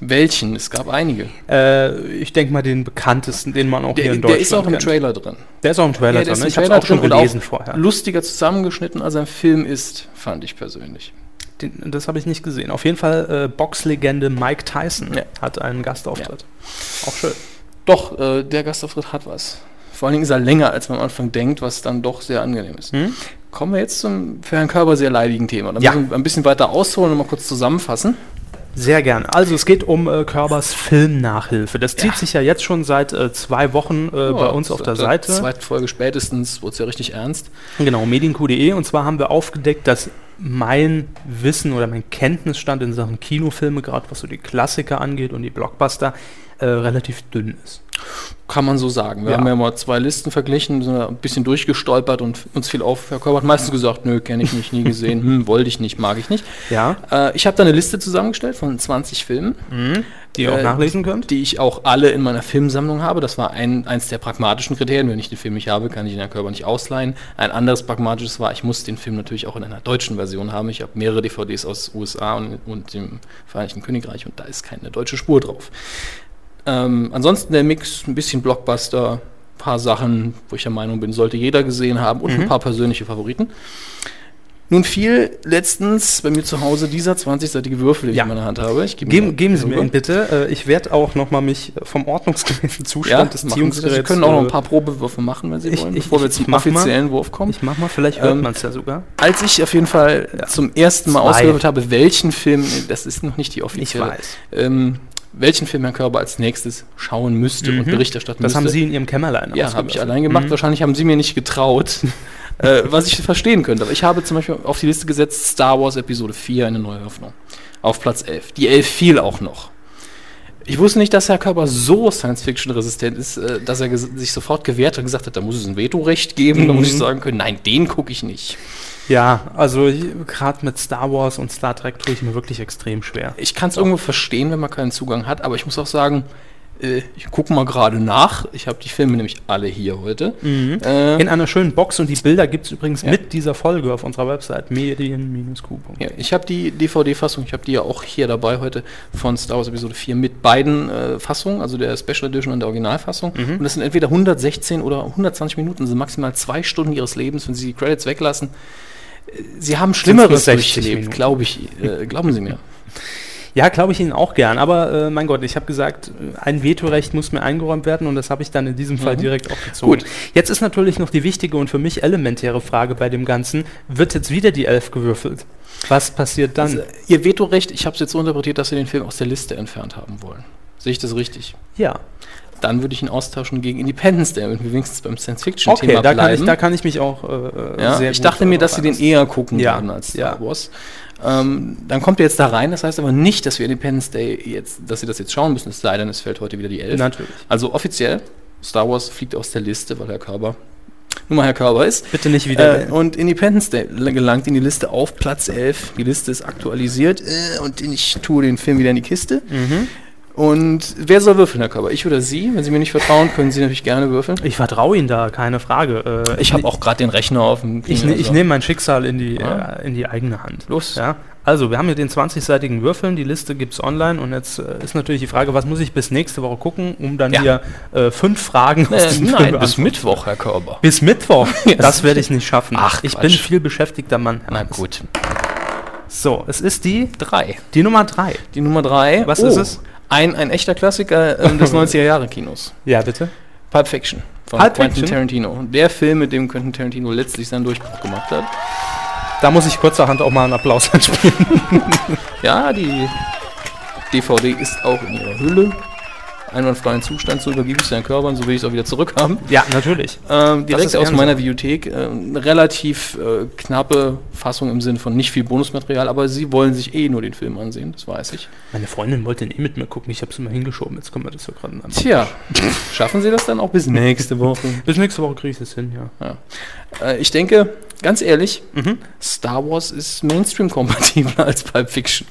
S3: Welchen? Es gab einige.
S2: Äh, ich denke mal den bekanntesten, den man auch hier
S3: Der,
S2: in
S3: der
S2: Deutschland
S3: ist auch im
S2: kennt.
S3: Trailer drin.
S2: Der ist auch im Trailer
S3: Ja, der
S2: drin.
S3: ist
S2: Ne?
S3: im
S2: Ich habe auch schon gelesen
S3: auch
S2: vorher.
S3: Lustiger zusammengeschnitten, als er im Film ist, fand ich persönlich.
S2: Den, das habe ich nicht gesehen. Auf jeden Fall äh, Boxlegende Mike Tyson
S3: Ja.
S2: hat einen Gastauftritt. Auch schön.
S3: Doch, äh, der Gastauftritt hat was. Vor allen Dingen ist er länger, als man am Anfang denkt, was dann doch sehr angenehm ist.
S2: Hm?
S3: Kommen wir jetzt zum für Herrn Körber sehr leidigen Thema. Da
S2: Ja.
S3: müssen wir ein bisschen weiter ausholen und mal kurz zusammenfassen.
S2: Sehr gern. Also es geht um äh, Körbers Filmnachhilfe. Das zieht
S3: Ja.
S2: sich ja jetzt schon seit äh, zwei Wochen äh, bei uns auf der Seite.
S3: Zweite Folge spätestens wurde es ja richtig ernst.
S2: Genau, medienq.de. Und zwar haben wir aufgedeckt, dass mein Wissen oder mein Kenntnisstand in Sachen Kinofilme, gerade was so die Klassiker angeht und die Blockbuster, äh, relativ dünn ist.
S3: Kann man so sagen. Wir
S2: Ja.
S3: haben ja mal zwei Listen verglichen, sind ein bisschen durchgestolpert und uns fiel auf. Herr Körber hat meistens gesagt, nö, kenne ich nicht, nie gesehen, hm, wollte ich nicht, mag ich nicht.
S2: Ja,
S3: Äh, ich habe da eine Liste zusammengestellt von 20 Filmen,
S2: die ihr auch
S3: Äh,
S2: nachlesen könnt.
S3: die ich auch alle in meiner Filmsammlung habe. Das war ein, eins der pragmatischen Kriterien. Wenn ich den Film nicht habe, kann ich den Herrn Körber nicht ausleihen. Ein anderes pragmatisches war, ich muss den Film natürlich auch in einer deutschen Version haben. Ich habe mehrere DVDs aus USA und, und dem Vereinigten Königreich und da ist keine deutsche Spur drauf. Ähm, ansonsten der Mix, ein bisschen Blockbuster, paar Sachen, wo ich der Meinung bin, sollte jeder gesehen haben und ein paar persönliche Favoriten. Nun fiel letztens bei mir zu Hause dieser 20-seitige Würfel, den
S2: Ja.
S3: ich in meiner Hand habe. Ich gebe
S2: Geben, geben Sie mir ihn bitte. Äh, Ich werde auch nochmal mich vom ordnungsgemäßen
S3: Ja,
S2: Zustand des
S3: machen Sie, das.
S2: Ziehungsgeräts...
S3: Sie können auch noch ein
S2: äh,
S3: paar Probewürfe machen, wenn Sie
S2: ich-
S3: wollen,
S2: ich-
S3: bevor wir
S2: ich-
S3: zum
S2: ich mach mal.
S3: offiziellen Wurf kommen.
S2: Ich mach mal, vielleicht hört
S3: Ähm,
S2: man es ja sogar.
S3: Als ich auf jeden Fall zum ersten Mal
S2: Zwei.
S3: ausgewählt habe, welchen Film, das ist noch nicht die offizielle,
S2: weiß.
S3: Ähm, welchen Film Herr Körber als nächstes schauen müsste und Bericht erstatten
S2: Mhm. Das haben
S3: müsste.
S2: Sie in Ihrem Kämmerlein
S3: Ja, habe ich allein gemacht.
S2: Mhm.
S3: Wahrscheinlich haben Sie mir nicht getraut, äh, was ich verstehen könnte. Aber ich habe zum Beispiel auf die Liste gesetzt Star Wars Episode 4, eine neue Hoffnung. Auf Platz 11. Die 11 fiel auch noch. Ich wusste nicht, dass Herr Körber so Science-Fiction-resistent ist, äh, dass er sich sofort gewehrt hat und gesagt hat, da muss es ein Vetorecht geben. Da muss ich
S2: Mhm.
S3: sagen können, nein, den gucke ich nicht.
S2: Ja, also gerade mit Star Wars und Star Trek tue ich mir wirklich extrem schwer.
S3: Ich kann es irgendwo verstehen, wenn man keinen Zugang hat, aber ich muss auch sagen, äh, ich gucke mal gerade nach. Ich habe die Filme nämlich alle hier heute. Äh,
S2: In einer schönen Box und die Bilder gibt es übrigens
S3: Ja.
S2: mit dieser Folge auf unserer Website medien-q.
S3: Ja, ich habe die DVD-Fassung, ich habe die ja auch hier dabei heute von Star Wars Episode 4 mit beiden äh, Fassungen, also der Special Edition und der Originalfassung. Und das sind entweder 116 oder 120 Minuten, sind maximal zwei Stunden ihres Lebens, wenn Sie die Credits weglassen. Äh, Sie haben Schlimmeres
S2: 60
S3: durchlebt, glaube ich. Äh, glauben Sie mir.
S2: Ja, glaube ich Ihnen auch gern, aber äh, mein Gott, ich habe gesagt, äh, ein Vetorecht muss mir eingeräumt werden und das habe ich dann in diesem Fall direkt auch gezogen.
S3: Gut.
S2: Jetzt ist natürlich noch die wichtige und für mich elementäre Frage bei dem Ganzen, wird jetzt wieder die Elf gewürfelt? Was passiert dann?
S3: Also, Ihr Vetorecht, ich habe es jetzt so interpretiert, dass Sie den Film aus der Liste entfernt haben wollen. Sehe ich das richtig?
S2: ja,
S3: Dann würde ich ihn austauschen gegen Independence Day, damit wir wenigstens beim Science-Fiction-Thema
S2: okay, da kann, ich,
S3: bleiben.
S2: da kann ich mich auch äh,
S3: Ja,
S2: sehr
S3: ich dachte mir,
S2: darauf
S3: dass sie den eher gucken
S2: Ja,
S3: würden als
S2: ja.
S3: Star Wars. Ähm, dann kommt er jetzt da rein, das heißt aber nicht, dass wir Independence Day jetzt, dass sie das jetzt schauen müssen, es sei denn, es fällt heute wieder die 11.
S2: Natürlich.
S3: Also offiziell, Star Wars fliegt aus der Liste, weil Herr Körber nun mal Herr Körber ist.
S2: Bitte nicht wieder.
S3: Äh, und Independence Day gelangt in die Liste auf Platz 11. Die Liste ist aktualisiert äh, und ich tue den Film wieder in die Kiste.
S2: Mhm.
S3: Und wer soll würfeln, Herr Körber? Ich oder Sie? Wenn Sie mir nicht vertrauen, können Sie natürlich gerne würfeln.
S2: ich vertraue Ihnen da, keine Frage. Äh,
S3: Ich habe auch gerade den Rechner auf dem
S2: Ich, ne- ich
S3: also-
S2: nehme mein Schicksal in die,
S3: Ah.
S2: äh, in die eigene Hand.
S3: Los.
S2: Ja? Also, wir haben hier den 20-seitigen Würfeln, die Liste gibt es online und jetzt äh, ist natürlich die Frage, was muss ich bis nächste Woche gucken, um dann
S3: Ja.
S2: hier äh, fünf Fragen
S3: Äh,
S2: aus diesem
S3: nein,
S2: Film
S3: bis. Mittwoch, Herr Körber.
S2: Bis Mittwoch. Das werde ich nicht schaffen.
S3: Ach,
S2: ich
S3: Quatsch.
S2: bin viel beschäftigter Mann.
S3: Na gut.
S2: So, es ist die,
S3: Drei.
S2: die Nummer drei.
S3: Die Nummer drei.
S2: Was ist es?
S3: Ein, ein echter Klassiker ähm, des 90er-Jahre-Kinos.
S2: Ja, bitte.
S3: Pulp Fiction von
S2: Pulp
S3: Quentin
S2: Fiction?
S3: Tarantino. Der Film, mit dem Quentin Tarantino letztlich seinen Durchbruch gemacht hat.
S2: Da muss ich kurzerhand auch mal einen Applaus einspielen.
S3: Ja, die DVD ist auch in ihrer Hülle. Einwandfreien Zustand, so übergebe ich seinen Körper, so will ich es auch wieder zurückhaben.
S2: ja, natürlich.
S3: Ähm, direkt aus meiner Videothek. Äh, eine relativ äh, knappe Fassung im Sinne von nicht viel Bonusmaterial, aber sie wollen sich eh nur den Film ansehen, das weiß ich.
S2: Meine Freundin wollte den eh mit mir gucken. Ich habe es immer hingeschoben. Jetzt kommen wir das so gerade an.
S3: Tja, schaffen sie das dann auch bis nächste Woche?
S2: Bis nächste Woche kriege ich das hin, ja.
S3: Ja. Äh, ich denke, ganz ehrlich,
S2: Mhm.
S3: Star Wars ist Mainstream-kompatibler als Pulp Fiction.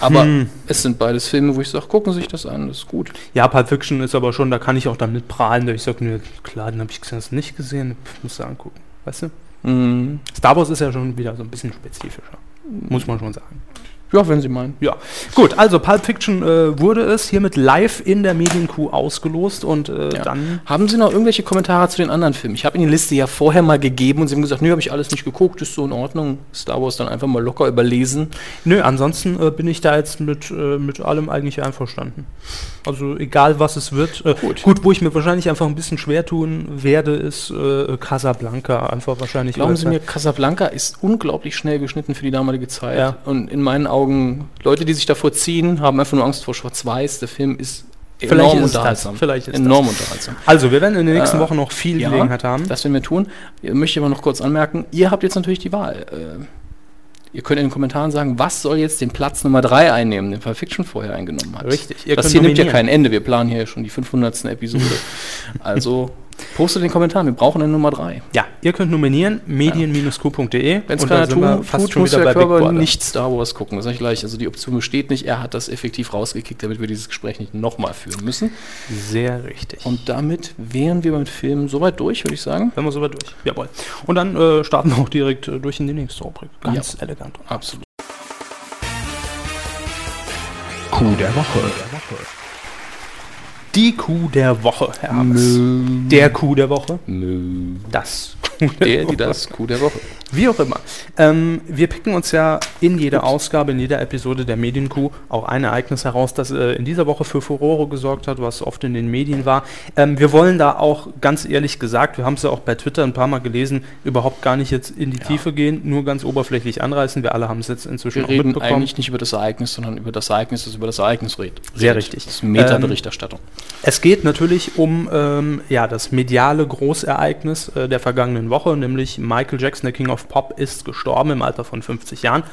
S3: Aber
S2: Hm.
S3: es sind beides Filme, wo ich sage, gucken Sie sich das an, das ist gut.
S2: Ja, Pulp Fiction ist aber schon, da kann ich auch damit prahlen, dass ich sage, nö, klar, den habe ich das nicht gesehen, Pff, musst du angucken. Weißt du?
S3: Mhm.
S2: Star Wars ist ja schon wieder so ein bisschen spezifischer. Muss man schon sagen.
S3: Ja, wenn Sie meinen.
S2: Ja, gut, also Pulp Fiction äh, wurde es hiermit live in der Medienkuh ausgelost und äh,
S3: Ja.
S2: dann.
S3: Haben Sie noch irgendwelche Kommentare zu den anderen Filmen? Ich habe Ihnen die Liste ja vorher mal gegeben und Sie haben gesagt, nö, habe ich alles nicht geguckt, ist so in Ordnung. Star Wars dann einfach mal locker überlesen.
S2: Nö, ansonsten äh, bin ich da jetzt mit, äh, mit allem eigentlich einverstanden. Also egal was es wird. Äh,
S3: Gut.
S2: gut. wo ich mir wahrscheinlich einfach ein bisschen schwer tun werde, ist äh, Casablanca. Einfach wahrscheinlich.
S3: Glauben Sie mir, Casablanca ist unglaublich schnell geschnitten für die damalige Zeit.
S2: Ja.
S3: Und in meinen Augen, Leute, die sich davor ziehen, haben einfach nur Angst vor Schwarz-Weiß. Der Film ist
S2: Vielleicht
S3: enorm
S2: ist das.
S3: unterhaltsam.
S2: Vielleicht ist
S3: enorm unterhaltsam.
S2: Also, wir werden in den nächsten
S3: Äh,
S2: Wochen noch viel
S3: ja,
S2: Gelegenheit haben.
S3: Das werden wir tun. Ich möchte aber noch kurz anmerken, ihr habt jetzt natürlich die Wahl. Äh, ihr könnt in den Kommentaren sagen, was soll jetzt den Platz Nummer 3 einnehmen, den Pulp Fiction vorher eingenommen hat.
S2: Richtig. Ihr
S3: das hier nimmt ja kein Ende. Wir planen hier schon die 500. Episode. also postet den Kommentaren, wir brauchen eine Nummer 3.
S2: Ja, ihr könnt nominieren, medien-q.de.
S3: Wenn es keiner tut,
S2: fast
S3: tut
S2: schon
S3: muss
S2: wieder
S3: der
S2: bei Big
S3: Körper nicht Star Wars gucken. Das sage ich gleich. Also die Option besteht nicht. Er hat das effektiv rausgekickt, damit wir dieses Gespräch nicht nochmal führen müssen.
S2: Sehr richtig.
S3: Und damit wären wir beim Film soweit durch, würde ich sagen.
S2: Wenn wir soweit durch. Jawohl. Und dann äh, starten wir auch direkt äh, durch in die nächste Rubrik. Ganz elegant.
S3: Absolut.
S1: Coup der Woche.
S2: Die Kuh der Woche, Herr Hammes. Der Kuh der Woche.
S3: Mö.
S2: Das
S3: Der, die das Coup der Woche.
S2: Wie auch immer. Ähm, wir picken uns ja in jeder Ausgabe, in jeder Episode der Medienkuh auch ein Ereignis heraus, das äh, in dieser Woche für Furore gesorgt hat, was oft in den Medien war. Ähm, wir wollen da auch ganz ehrlich gesagt, wir haben es ja auch bei Twitter ein paar Mal gelesen, überhaupt gar nicht jetzt in die
S3: Ja.
S2: Tiefe gehen, nur ganz oberflächlich anreißen. Wir alle haben es jetzt inzwischen
S3: Wir
S2: auch
S3: reden
S2: mitbekommen.
S3: eigentlich nicht über das Ereignis, sondern über das Ereignis, das über das Ereignis redet.
S2: Sehr richtig.
S3: Das ist Meta-Berichterstattung.
S2: Es geht natürlich um ähm, ja, das mediale Großereignis äh, der vergangenen Woche, nämlich Michael Jackson, der King of Pop, ist gestorben im Alter von 50 Jahren.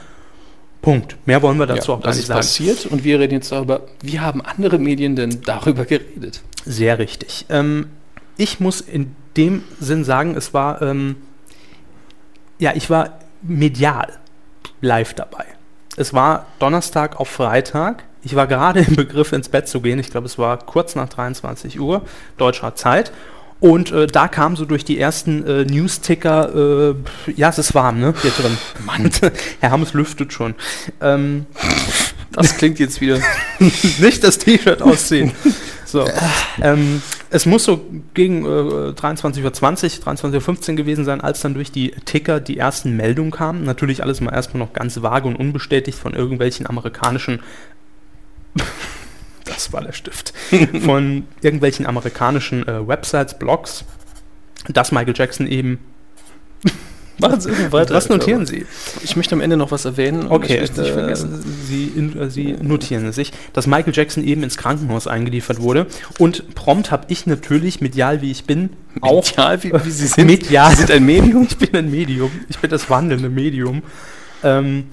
S2: Punkt. Mehr wollen wir dazu
S3: ja,
S2: auch gar
S3: das
S2: nicht
S3: ist
S2: sagen.
S3: passiert und wir reden jetzt darüber, wie haben andere Medien denn darüber geredet?
S2: Sehr richtig. Ähm, ich muss in dem Sinn sagen, es war, ähm, ja, ich war medial live dabei. Es war Donnerstag auf Freitag. Ich war gerade im Begriff, ins Bett zu gehen. Ich glaube, es war kurz nach 23 Uhr deutscher Zeit. Und äh, da kam so durch die ersten äh, News-Ticker, äh, ja, es ist warm, ne? Hier drin. Mann, Herr Hammes lüftet schon. Ähm,
S3: Das klingt jetzt wieder.
S2: nicht das T-Shirt ausziehen. So. ähm, es muss so gegen äh, 23.20 Uhr, 23.15 Uhr gewesen sein, als dann durch die Ticker die ersten Meldungen kamen. Natürlich alles mal erstmal noch ganz vage und unbestätigt von irgendwelchen amerikanischen. Das war der Stift. von irgendwelchen amerikanischen äh, Websites, Blogs, dass Michael Jackson eben.
S3: Machen Sie weiter,
S2: Was notieren. Sie?
S3: Ich möchte am Ende noch was erwähnen.
S2: Okay,
S3: ich nicht
S2: äh,
S3: vergessen.
S2: Sie, in, äh, Sie notieren sich, dass Michael Jackson eben ins Krankenhaus eingeliefert wurde. Und prompt habe ich natürlich, medial wie ich bin, auch
S3: Medial, wie, wie Sie sind.
S2: medial.
S3: Sie sind ein Medium.
S2: Ich bin ein Medium. Ich bin das wandelnde Medium. Ähm,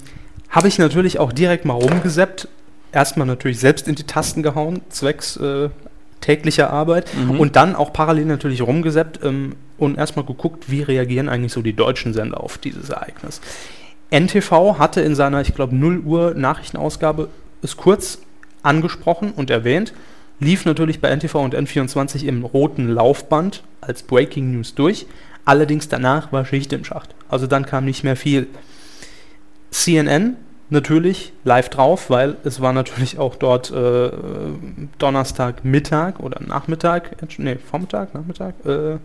S2: habe ich natürlich auch direkt mal rumgeseppt. Erstmal natürlich selbst in die Tasten gehauen, zwecks äh, täglicher Arbeit.
S3: Mhm.
S2: Und dann auch parallel natürlich rumgeseppt ähm, und erstmal geguckt, wie reagieren eigentlich so die deutschen Sender auf dieses Ereignis. NTV hatte in seiner, ich glaube, 0 Uhr Nachrichtenausgabe es kurz angesprochen und erwähnt, lief natürlich bei NTV und N24 im roten Laufband als Breaking News durch. Allerdings danach war Schicht im Schacht. Also dann kam nicht mehr viel. CNN natürlich live drauf, weil es war natürlich auch dort äh, Donnerstag Mittag oder Nachmittag, nee, Vormittag, Nachmittag, äh,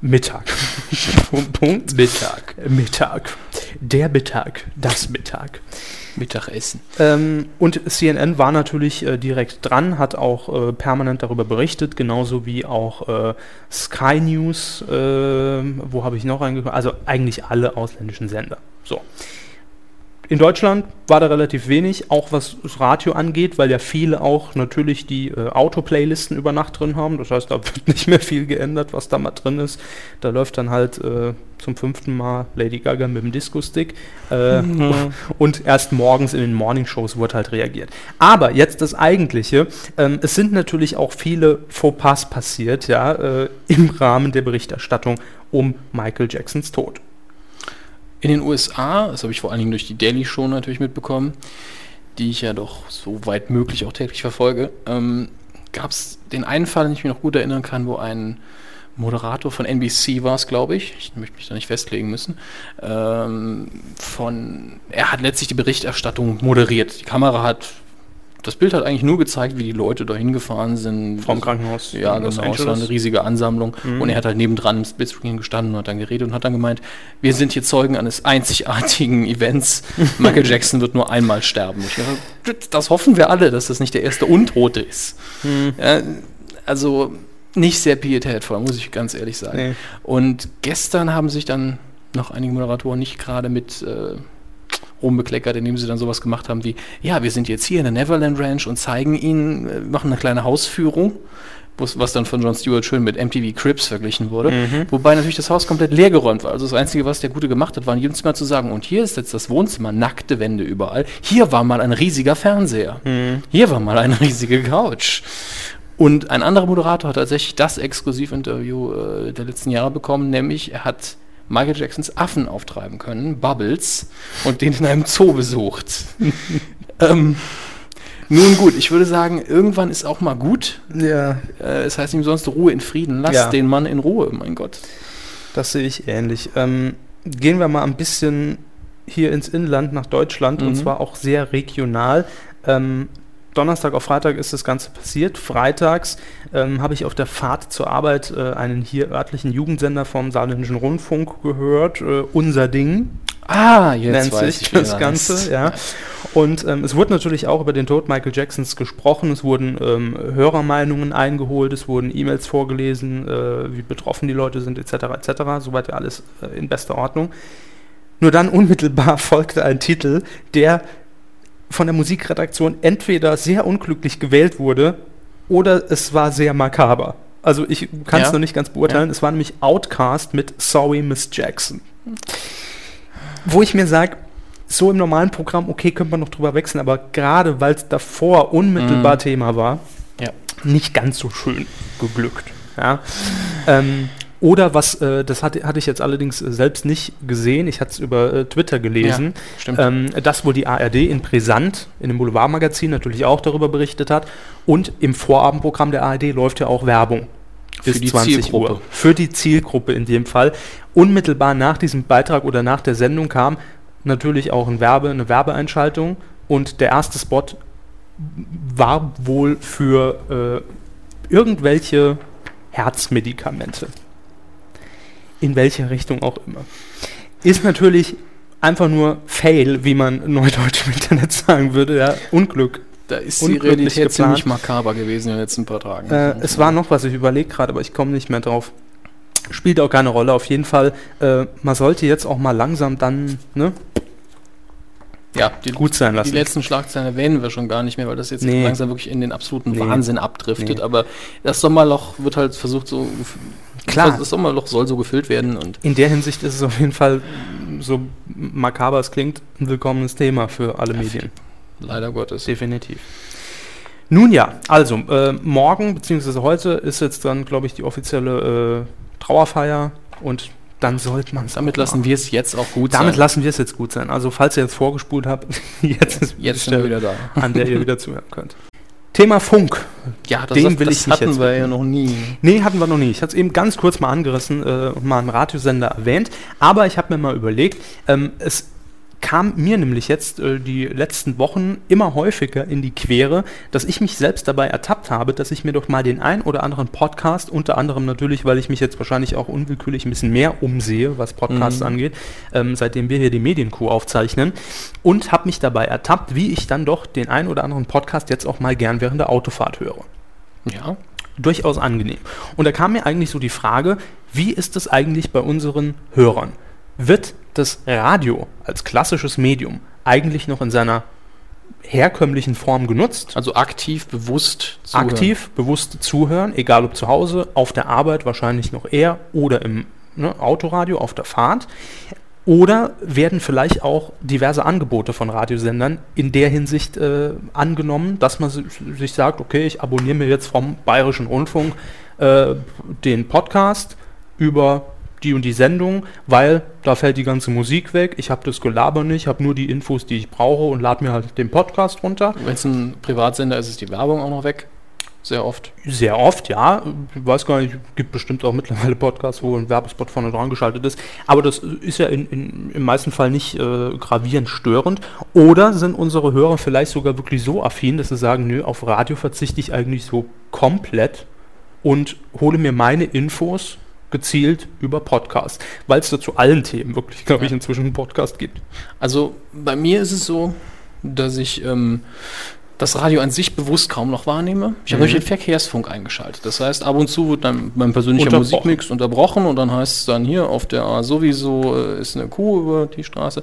S2: Mittag. Punkt.
S3: Mittag.
S2: Mittag. Der Mittag. Das Mittag.
S3: Mittagessen.
S2: Ähm, und CNN war natürlich äh, direkt dran, hat auch äh, permanent darüber berichtet, genauso wie auch äh, Sky News, äh, wo habe ich noch reingekommen? Also eigentlich alle ausländischen Sender. So. In Deutschland war da relativ wenig, auch was das Radio angeht, weil ja viele auch natürlich die äh, Autoplaylisten über Nacht drin haben. Das heißt, da wird nicht mehr viel geändert, was da mal drin ist. Da läuft dann halt äh, zum fünften Mal Lady Gaga mit dem Disco-Stick. Äh, und erst morgens in den Morningshows wurde halt reagiert. Aber jetzt das Eigentliche. Ähm, es sind natürlich auch viele Fauxpas passiert, ja, äh, im Rahmen der Berichterstattung um Michael Jacksons Tod.
S3: In den USA, das habe ich vor allen Dingen durch die Daily Show natürlich mitbekommen, die ich ja doch so weit möglich auch täglich verfolge, ähm, gab es den einen Fall, den ich mich noch gut erinnern kann, wo ein Moderator von NBC war es, glaube ich, ich möchte mich da nicht festlegen müssen, ähm, von, er hat letztlich die Berichterstattung moderiert. Die Kamera hat, das Bild hat eigentlich nur gezeigt, wie die Leute dahin gefahren sind.
S2: Vom Krankenhaus
S3: Ja,
S2: Los
S3: genau, es war eine riesige Ansammlung.
S2: Mhm.
S3: Und er hat halt nebendran im Splitscreen gestanden und hat dann geredet und hat dann gemeint, wir sind hier Zeugen eines einzigartigen Events. Michael Jackson wird nur einmal sterben. Und ich dachte, das hoffen wir alle, dass das nicht der erste Untote ist.
S2: Hm.
S3: Ja, also nicht sehr pietätvoll, muss ich ganz ehrlich sagen.
S2: Nee.
S3: Und gestern haben sich dann noch einige Moderatoren nicht gerade mit äh, rumbekleckert, indem sie dann sowas gemacht haben wie, ja, wir sind jetzt hier in der Neverland Ranch und zeigen ihnen, äh, machen eine kleine Hausführung, was dann von Jon Stewart schön mit MTV Crips verglichen wurde.
S2: Mhm.
S3: Wobei natürlich das Haus komplett leergeräumt war. Also das Einzige, was der Gute gemacht hat, war in jedem Zimmer zu sagen, und hier ist jetzt das Wohnzimmer, nackte Wände überall. Hier war mal ein riesiger Fernseher.
S2: Mhm.
S3: Hier war mal eine riesige Couch. Und ein anderer Moderator hat tatsächlich das Exklusivinterview äh, der letzten Jahre bekommen, nämlich er hat Michael Jacksons Affen auftreiben können, Bubbles, und den in einem Zoo besucht. ähm, nun gut, ich würde sagen, irgendwann ist auch mal gut.
S2: Ja,
S3: Äh, es heißt ihm sonst Ruhe in Frieden. Lass
S2: Ja.
S3: den Mann in Ruhe, mein Gott.
S2: das sehe ich ähnlich. Ähm, gehen wir mal ein bisschen hier ins Inland nach Deutschland und
S3: Mhm.
S2: zwar auch sehr regional. Ähm, Donnerstag auf Freitag ist das Ganze passiert. Freitags ähm, habe ich auf der Fahrt zur Arbeit äh, einen hier örtlichen Jugendsender vom Saarländischen Rundfunk gehört. Äh, Unser Ding
S3: Ah,
S2: nennt sich das Ganze. Ja. Und ähm, es wurde natürlich auch über den Tod Michael Jacksons gesprochen. Es wurden ähm, Hörermeinungen eingeholt, es wurden E-Mails vorgelesen, äh, wie betroffen die Leute sind, etc. etc. Soweit ja alles äh, in bester Ordnung. Nur dann unmittelbar folgte ein Titel, der von der Musikredaktion entweder sehr unglücklich gewählt wurde oder es war sehr makaber. Also ich kann es
S3: Ja.
S2: noch nicht ganz beurteilen. Es war nämlich Outcast mit Sorry Miss Jackson. Wo ich mir sage, so im normalen Programm, okay, könnte man noch drüber wechseln, aber gerade weil es davor unmittelbar
S3: Mhm.
S2: Thema war,
S3: Ja.
S2: nicht ganz so schön geglückt. Ja. Ähm, oder was, äh, das hatte, hatte ich jetzt allerdings äh, selbst nicht gesehen, ich hatte es über äh, Twitter gelesen,
S3: stimmt.
S2: ähm, dass wohl die ARD in Brisant, in dem Boulevardmagazin natürlich auch darüber berichtet hat und im Vorabendprogramm der ARD läuft ja auch Werbung.
S3: Für die Zielgruppe.
S2: Für die Zielgruppe in dem Fall. Unmittelbar nach diesem Beitrag oder nach der Sendung kam natürlich auch ein Werbe, eine Werbeeinschaltung und der erste Spot war wohl für äh, irgendwelche Herzmedikamente. In welche Richtung auch immer. Ist natürlich einfach nur Fail, wie man neudeutsch im Internet sagen würde, ja, Unglück.
S3: Da ist die Realität
S2: geplant.
S3: ziemlich makaber gewesen in den letzten paar Tagen.
S2: Äh, es war noch was, ich überlege gerade, aber ich komme nicht mehr drauf. Spielt auch keine Rolle. Auf jeden Fall, äh, man sollte jetzt auch mal langsam dann ne,
S3: ja, die,
S2: gut sein
S3: die
S2: lassen.
S3: letzten Schlagzeilen erwähnen wir schon gar nicht mehr, weil das jetzt
S2: Nee.
S3: langsam wirklich in den absoluten
S2: Nee.
S3: Wahnsinn abdriftet.
S2: Nee.
S3: Aber das Sommerloch wird halt versucht so...
S2: Klar.
S3: Das Sommerloch soll so gefüllt werden und
S2: In der Hinsicht ist es auf jeden Fall, so makaber es klingt, ein willkommenes Thema für alle Medien.
S3: leider Gottes.
S2: Definitiv. Nun ja, also äh, morgen bzw. heute ist jetzt dann, glaube ich, die offizielle äh, Trauerfeier und dann sollte man es
S3: Damit lassen wir es jetzt auch gut
S2: Damit
S3: sein.
S2: lassen wir es jetzt gut sein. Also falls ihr jetzt vorgespult habt, jetzt ist
S3: Jetzt sind wir wieder da.
S2: an der ihr wieder zuhören könnt. Thema Funk.
S3: Ja, das,
S2: Den will
S3: das
S2: ich nicht
S3: hatten
S2: jetzt
S3: wir
S2: widmen.
S3: ja noch nie.
S2: Nee, hatten wir noch nie. Ich hatte es eben ganz kurz mal angerissen äh, und mal einen Radiosender erwähnt. Aber ich habe mir mal überlegt, ähm, es kam mir nämlich jetzt äh, die letzten Wochen immer häufiger in die Quere, dass ich mich selbst dabei ertappt habe, dass ich mir doch mal den ein oder anderen Podcast, unter anderem natürlich, weil ich mich jetzt wahrscheinlich auch unwillkürlich ein bisschen mehr umsehe, was Podcasts
S3: Mhm.
S2: angeht, ähm, seitdem wir hier die Medienkuh aufzeichnen und habe mich dabei ertappt, wie ich dann doch den ein oder anderen Podcast jetzt auch mal gern während der Autofahrt höre
S3: Ja.
S2: durchaus angenehm. Und da kam mir eigentlich so die Frage, wie ist es eigentlich bei unseren Hörern? Wird das Radio als klassisches Medium eigentlich noch in seiner herkömmlichen Form genutzt?
S3: Also aktiv, bewusst zuhören.
S2: Aktiv, bewusst zuhören, egal ob zu Hause, auf der Arbeit wahrscheinlich noch eher oder im ne, Autoradio auf der Fahrt. Oder werden vielleicht auch diverse Angebote von Radiosendern in der Hinsicht äh, angenommen, dass man si- sich sagt, okay, ich abonniere mir jetzt vom Bayerischen Rundfunk äh, den Podcast über die und die Sendung, weil da fällt die ganze Musik weg, ich habe das Gelaber nicht, habe nur die Infos, die ich brauche und lade mir halt den Podcast runter.
S3: Wenn es ein Privatsender ist, ist die Werbung auch noch weg. Sehr oft.
S2: Sehr oft, ja. Ich weiß gar nicht, gibt bestimmt auch mittlerweile Podcasts, wo ein Werbespot vorne dran geschaltet ist. Aber das ist ja in, in, im meisten Fall nicht äh, gravierend störend. Oder sind unsere Hörer vielleicht sogar wirklich so affin, dass sie sagen, nö, auf Radio verzichte ich eigentlich so komplett und hole mir meine Infos gezielt über Podcast. Weil es da zu allen Themen wirklich, glaube ich, inzwischen einen Podcast gibt.
S3: Also bei mir ist es so, dass ich ähm, das Radio an sich bewusst kaum noch wahrnehme. Ich habe
S2: Mhm.
S3: nämlich den Verkehrsfunk eingeschaltet. Das heißt, ab und zu wird dann mein persönlicher
S2: Unterbrochen.
S3: Musikmix unterbrochen und dann heißt es dann hier auf der A sowieso äh, ist eine Kuh über die Straße.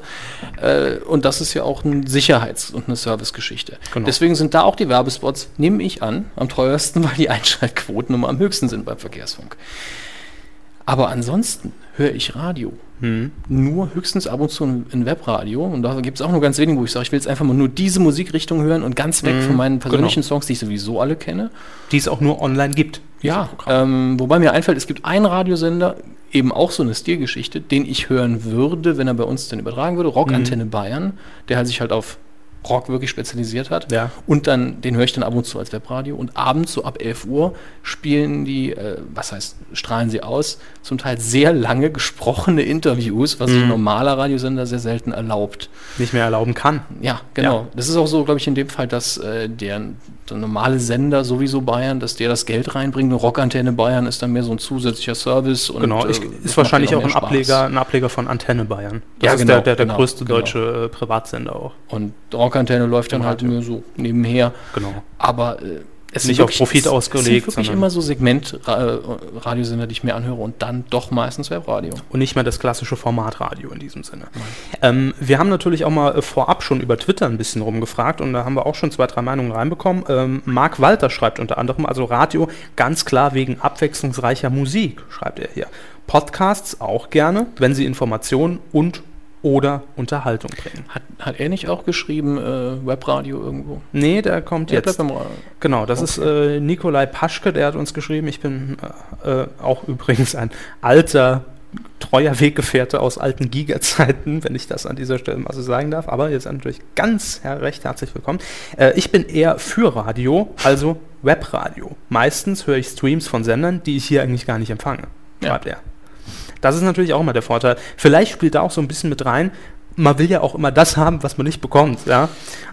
S3: Äh, und das ist ja auch eine Sicherheits- und eine Servicegeschichte.
S2: Genau.
S3: Deswegen sind da auch die Werbespots, nehme ich an, am teuersten, weil die Einschaltquoten immer am höchsten sind beim Verkehrsfunk. Aber ansonsten höre ich Radio
S2: Hm.
S3: nur höchstens ab und zu ein, Webradio. Und da gibt es auch nur ganz wenige, wo ich sage, ich will jetzt einfach mal nur diese Musikrichtung hören und ganz weg
S2: Mhm,
S3: von meinen persönlichen
S2: genau.
S3: Songs, die ich sowieso alle kenne.
S2: Die es auch nur online gibt.
S3: Ja, ähm, wobei mir einfällt, es gibt einen Radiosender, eben auch so eine Stilgeschichte, den ich hören würde, wenn er bei uns dann übertragen würde, Rockantenne Bayern, der halt sich halt auf Rock wirklich spezialisiert hat.
S2: Ja.
S3: Und dann, den höre ich dann ab und zu als Webradio. Und abends, so ab 11 Uhr, spielen die, äh, was heißt, strahlen sie aus, zum Teil sehr lange gesprochene Interviews, was sich ein normaler Radiosender sehr selten erlaubt.
S2: Nicht mehr erlauben kann.
S3: Ja, genau.
S2: Ja.
S3: Das ist auch so, glaube ich, in dem Fall, dass äh, der, der normale Sender sowieso Bayern, dass der das Geld reinbringt. Eine Rockantenne Bayern ist dann mehr so ein zusätzlicher Service. Und,
S2: Genau,
S3: äh,
S2: ich,
S3: das
S2: ist wahrscheinlich auch ein
S3: Spaß.
S2: Ableger, ein Ableger von Antenne Bayern. Das
S3: Ja,
S2: ist
S3: genau,
S2: der, der, der
S3: genau,
S2: größte
S3: genau.
S2: deutsche äh, Privatsender auch.
S3: Und Rockantenne läuft dann
S2: Im
S3: halt nur so nebenher.
S2: Genau.
S3: Aber äh, es
S2: Nicht
S3: sind
S2: auf Profit ausgelegt,
S3: Es sind wirklich immer so Segment-Radiosender, die ich mir anhöre und dann doch meistens Webradio.
S2: Und nicht mehr das klassische Formatradio in diesem Sinne. Ähm, wir haben natürlich auch mal äh, vorab schon über Twitter ein bisschen rumgefragt und da haben wir auch schon zwei, drei Meinungen reinbekommen. Ähm, Marc Walter schreibt unter anderem, also Radio ganz klar wegen abwechslungsreicher Musik, schreibt er hier. Podcasts auch gerne, wenn sie Informationen und oder Unterhaltung bringen.
S3: Hat, hat er nicht auch geschrieben, äh, Webradio irgendwo?
S2: Nee, der kommt
S3: Der
S2: jetzt.
S3: bleibt beim.
S2: Genau, das ist äh, Nikolai Paschke, der hat uns geschrieben. Ich bin äh, äh, auch übrigens ein alter, treuer Weggefährte aus alten Giga-Zeiten, wenn ich das an dieser Stelle mal so sagen darf. Aber jetzt natürlich ganz recht herzlich willkommen. Äh, ich bin eher für Radio, also Webradio. Meistens höre ich Streams von Sendern, die ich hier eigentlich gar nicht empfange,
S3: Ja.
S2: schreibt er. Das ist natürlich auch immer der Vorteil. Vielleicht spielt da auch so ein bisschen mit rein. Man will ja auch immer das haben, was man nicht bekommt. Ja?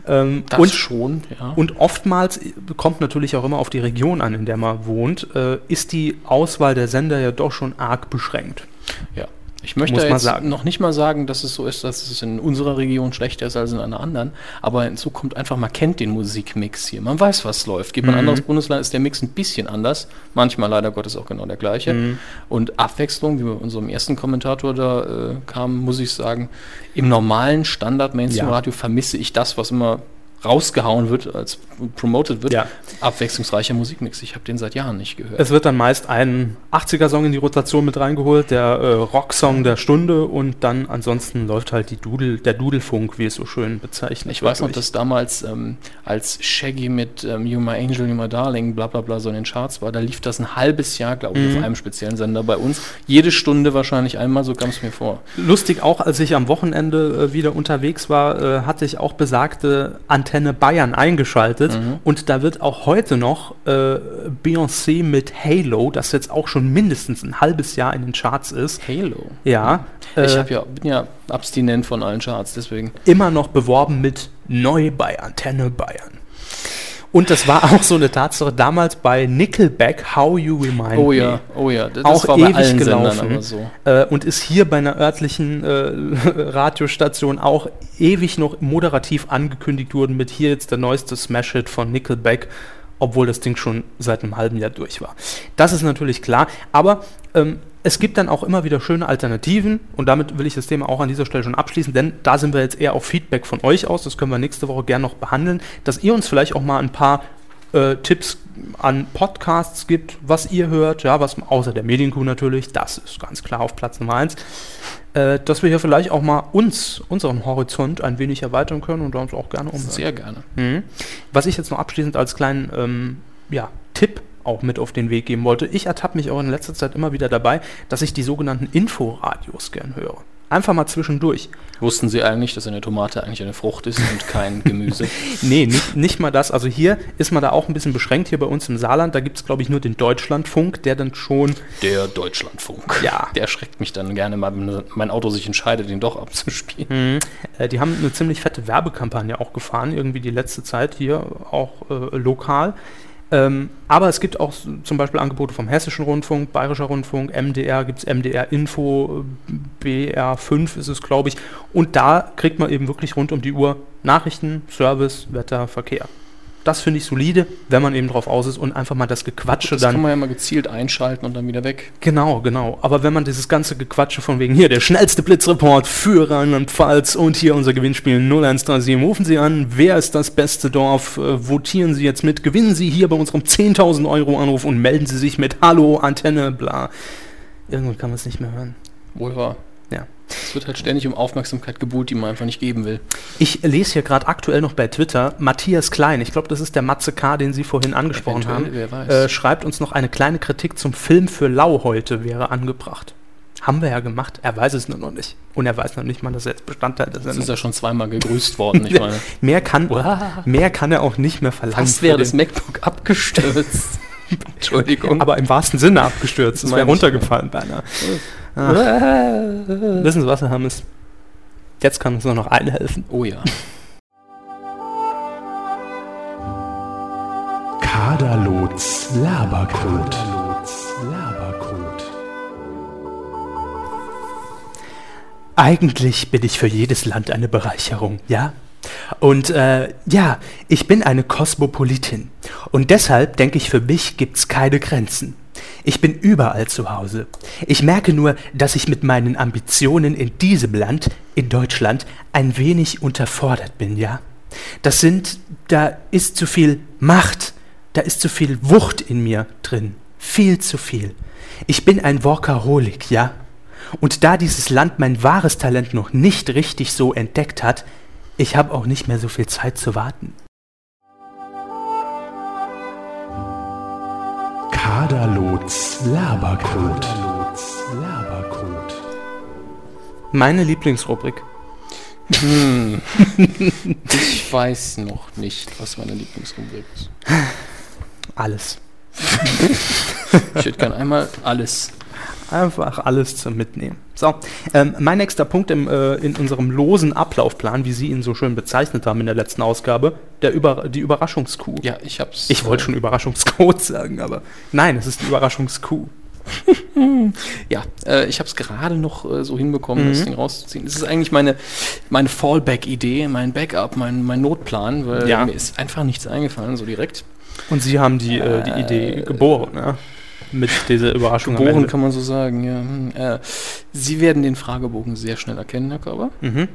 S2: Ähm,
S3: Das
S2: und
S3: schon, ja.
S2: und oftmals kommt natürlich auch immer auf die Region an, in der man wohnt, äh, ist die Auswahl der Sender ja doch schon arg beschränkt.
S3: Ja. Ich möchte jetzt noch nicht mal sagen, dass es so ist, dass es in unserer Region schlechter ist als in einer anderen, aber hinzu kommt einfach, man kennt den Musikmix hier. Man weiß, was läuft. Geht man in ein
S2: Mhm.
S3: anderes Bundesland, ist der Mix ein bisschen anders. Manchmal leider Gottes auch genau der gleiche.
S2: Mhm.
S3: Und Abwechslung, wie bei unserem ersten Kommentator da äh, kam, muss ich sagen, im normalen Standard-Mainstream-Radio vermisse ich das, was immer rausgehauen wird, als promoted wird.
S2: Ja.
S3: Abwechslungsreicher Musikmix. Ich habe den seit Jahren nicht gehört.
S2: Es wird dann meist ein 80er-Song in die Rotation mit reingeholt, der äh, Rocksong der Stunde und dann ansonsten läuft halt die Dudel, der Dudelfunk, wie es so schön bezeichnet
S3: Ich weiß noch, dass damals, ähm, als Shaggy mit ähm, You My Angel, You My Darling, bla bla bla so in den Charts war, da lief das ein halbes Jahr, glaube ich,
S2: Mhm.
S3: auf einem speziellen Sender bei uns. Jede Stunde wahrscheinlich einmal, so kam es mir vor.
S2: Lustig auch, als ich am Wochenende äh, wieder unterwegs war, äh, hatte ich auch besagte Antenne Bayern eingeschaltet
S3: Mhm.
S2: und da wird auch heute noch äh, Beyoncé mit Halo, das jetzt auch schon mindestens ein halbes Jahr in den Charts ist,
S3: Halo.
S2: ja,
S3: Ich
S2: äh,
S3: hab ja, bin ja abstinent von allen Charts, deswegen.
S2: immer noch beworben mit Neu bei Antenne Bayern. Und das war auch so eine Tatsache damals bei Nickelback, How You Remind
S3: Oh
S2: Me.
S3: ja, oh ja, das
S2: auch
S3: war bei
S2: ewig
S3: allen
S2: gelaufen
S3: so.
S2: äh, und ist hier bei einer örtlichen äh, Radiostation auch ewig noch moderativ angekündigt worden mit hier jetzt der neueste Smash-Hit von Nickelback, obwohl das Ding schon seit einem halben Jahr durch war. Das ist natürlich klar, aber ähm, es gibt dann auch immer wieder schöne Alternativen und damit will ich das Thema auch an dieser Stelle schon abschließen, denn da sind wir jetzt eher auf Feedback von euch aus, das können wir nächste Woche gerne noch behandeln, dass ihr uns vielleicht auch mal ein paar äh, Tipps an Podcasts gibt, was ihr hört, ja, was außer der Medienkuh natürlich, das ist ganz klar auf Platz Nummer eins, äh, dass wir hier vielleicht auch mal uns, unseren Horizont ein wenig erweitern können und da uns auch gerne umhören.
S3: Sehr gerne.
S2: Mhm. Was ich jetzt noch abschließend als kleinen ähm, ja, Tipp auch mit auf den Weg geben wollte, ich ertappe mich auch in letzter Zeit immer wieder dabei, dass ich die sogenannten Inforadios gern höre. Einfach mal zwischendurch.
S3: Wussten Sie eigentlich, dass eine Tomate eigentlich eine Frucht ist und kein Gemüse?
S2: Nee, nicht, nicht mal das. Also hier ist man da auch ein bisschen beschränkt, hier bei uns im Saarland. Da gibt es, glaube ich, nur den Deutschlandfunk, der dann schon
S3: Der Deutschlandfunk.
S2: Ja.
S3: Der schreckt mich dann gerne mal, wenn mein Auto sich entscheidet, den doch abzuspielen.
S2: Äh, die haben eine ziemlich fette Werbekampagne auch gefahren, irgendwie die letzte Zeit hier auch äh, lokal. Ähm, aber es gibt auch zum Beispiel Angebote vom Hessischen Rundfunk, Bayerischer Rundfunk, MDR, gibt es MDR Info, äh, BR5 ist es, glaube ich. Und da kriegt man eben wirklich rund um die Uhr Nachrichten, Service, Wetter, Verkehr. Das finde ich solide, wenn man eben drauf aus ist und einfach mal das Gequatsche
S3: Das
S2: dann
S3: kann man ja mal gezielt einschalten und dann wieder weg.
S2: Genau, genau. Aber wenn man dieses ganze Gequatsche von wegen hier, der schnellste Blitzreport für Rheinland-Pfalz und hier unser Gewinnspiel 0137, rufen Sie an, wer ist das beste Dorf, äh, votieren Sie jetzt mit, gewinnen Sie hier bei unserem 10.000 Euro Anruf und melden Sie sich mit Hallo, Antenne, bla. Irgendwann kann man es nicht mehr hören.
S3: Wohl wahr.
S2: Ja.
S3: Es wird halt ständig um Aufmerksamkeit gebuhlt, die man einfach nicht geben will.
S2: Ich lese hier gerade aktuell noch bei Twitter, Matthias Klein, ich glaube, das ist der Matze K., den Sie vorhin angesprochen
S3: Eventuell,
S2: haben,
S3: wer weiß.
S2: äh, schreibt uns noch eine kleine Kritik zum Film für Lau heute wäre angebracht. Haben wir ja gemacht. Er weiß es nur noch nicht. Und er weiß noch nicht mal, dass er jetzt Bestandteil der
S3: Das
S2: Sendung
S3: ist ja schon zweimal gegrüßt worden, ich meine.
S2: Mehr kann, mehr kann er auch nicht mehr verlangen.
S3: Fast wäre das MacBook abgestürzt. Entschuldigung.
S2: aber im wahrsten Sinne abgestürzt. Es wäre runtergefallen beinahe. Wissen Sie was, Herr Hammes? Jetzt kann uns nur noch eine helfen.
S3: oh ja.
S1: Kaderlots Labercode. Labercode.
S2: Eigentlich bin ich für jedes Land eine Bereicherung, ja? Und äh, ja, ich bin eine Kosmopolitin. Und deshalb denke ich, für mich gibt's keine Grenzen. Ich bin überall zu Hause. Ich merke nur, dass ich mit meinen Ambitionen in diesem Land, in Deutschland, ein wenig unterfordert bin, ja? Das sind, da ist zu viel Macht, da ist zu viel Wucht in mir drin. Viel zu viel. Ich bin ein Workaholic, ja? Und da dieses Land mein wahres Talent noch nicht richtig so entdeckt hat, ich habe auch nicht mehr so viel Zeit zu warten.
S1: Kaderlots Labercode. Labercode.
S2: Meine Lieblingsrubrik.
S3: Ich weiß noch nicht, was meine Lieblingsrubrik ist.
S2: Alles.
S3: Ich hätte gern einmal alles.
S2: Einfach alles zum Mitnehmen. So, ähm, mein nächster Punkt im, äh, in unserem losen Ablaufplan, wie Sie ihn so schön bezeichnet haben in der letzten Ausgabe, der Über die Überraschungskuh.
S3: Ja, ich hab's.
S2: Ich wollte schon Überraschungscode sagen, aber nein, es ist die Überraschungskuh.
S3: Ja, äh, ich habe es gerade noch äh, so hinbekommen,
S2: Mhm.
S3: das Ding rauszuziehen. Das ist eigentlich meine, meine Fallback-Idee, mein Backup, mein, mein Notplan, weil
S2: Ja.
S3: mir ist einfach nichts eingefallen, so direkt.
S2: Und Sie haben die, äh, die Idee geboren, ja? Mit dieser Überraschung am
S3: Geboren kann man so sagen, ja. Hm, Äh, Sie werden den Fragebogen sehr schnell erkennen, Herr Körber.
S2: Mhm.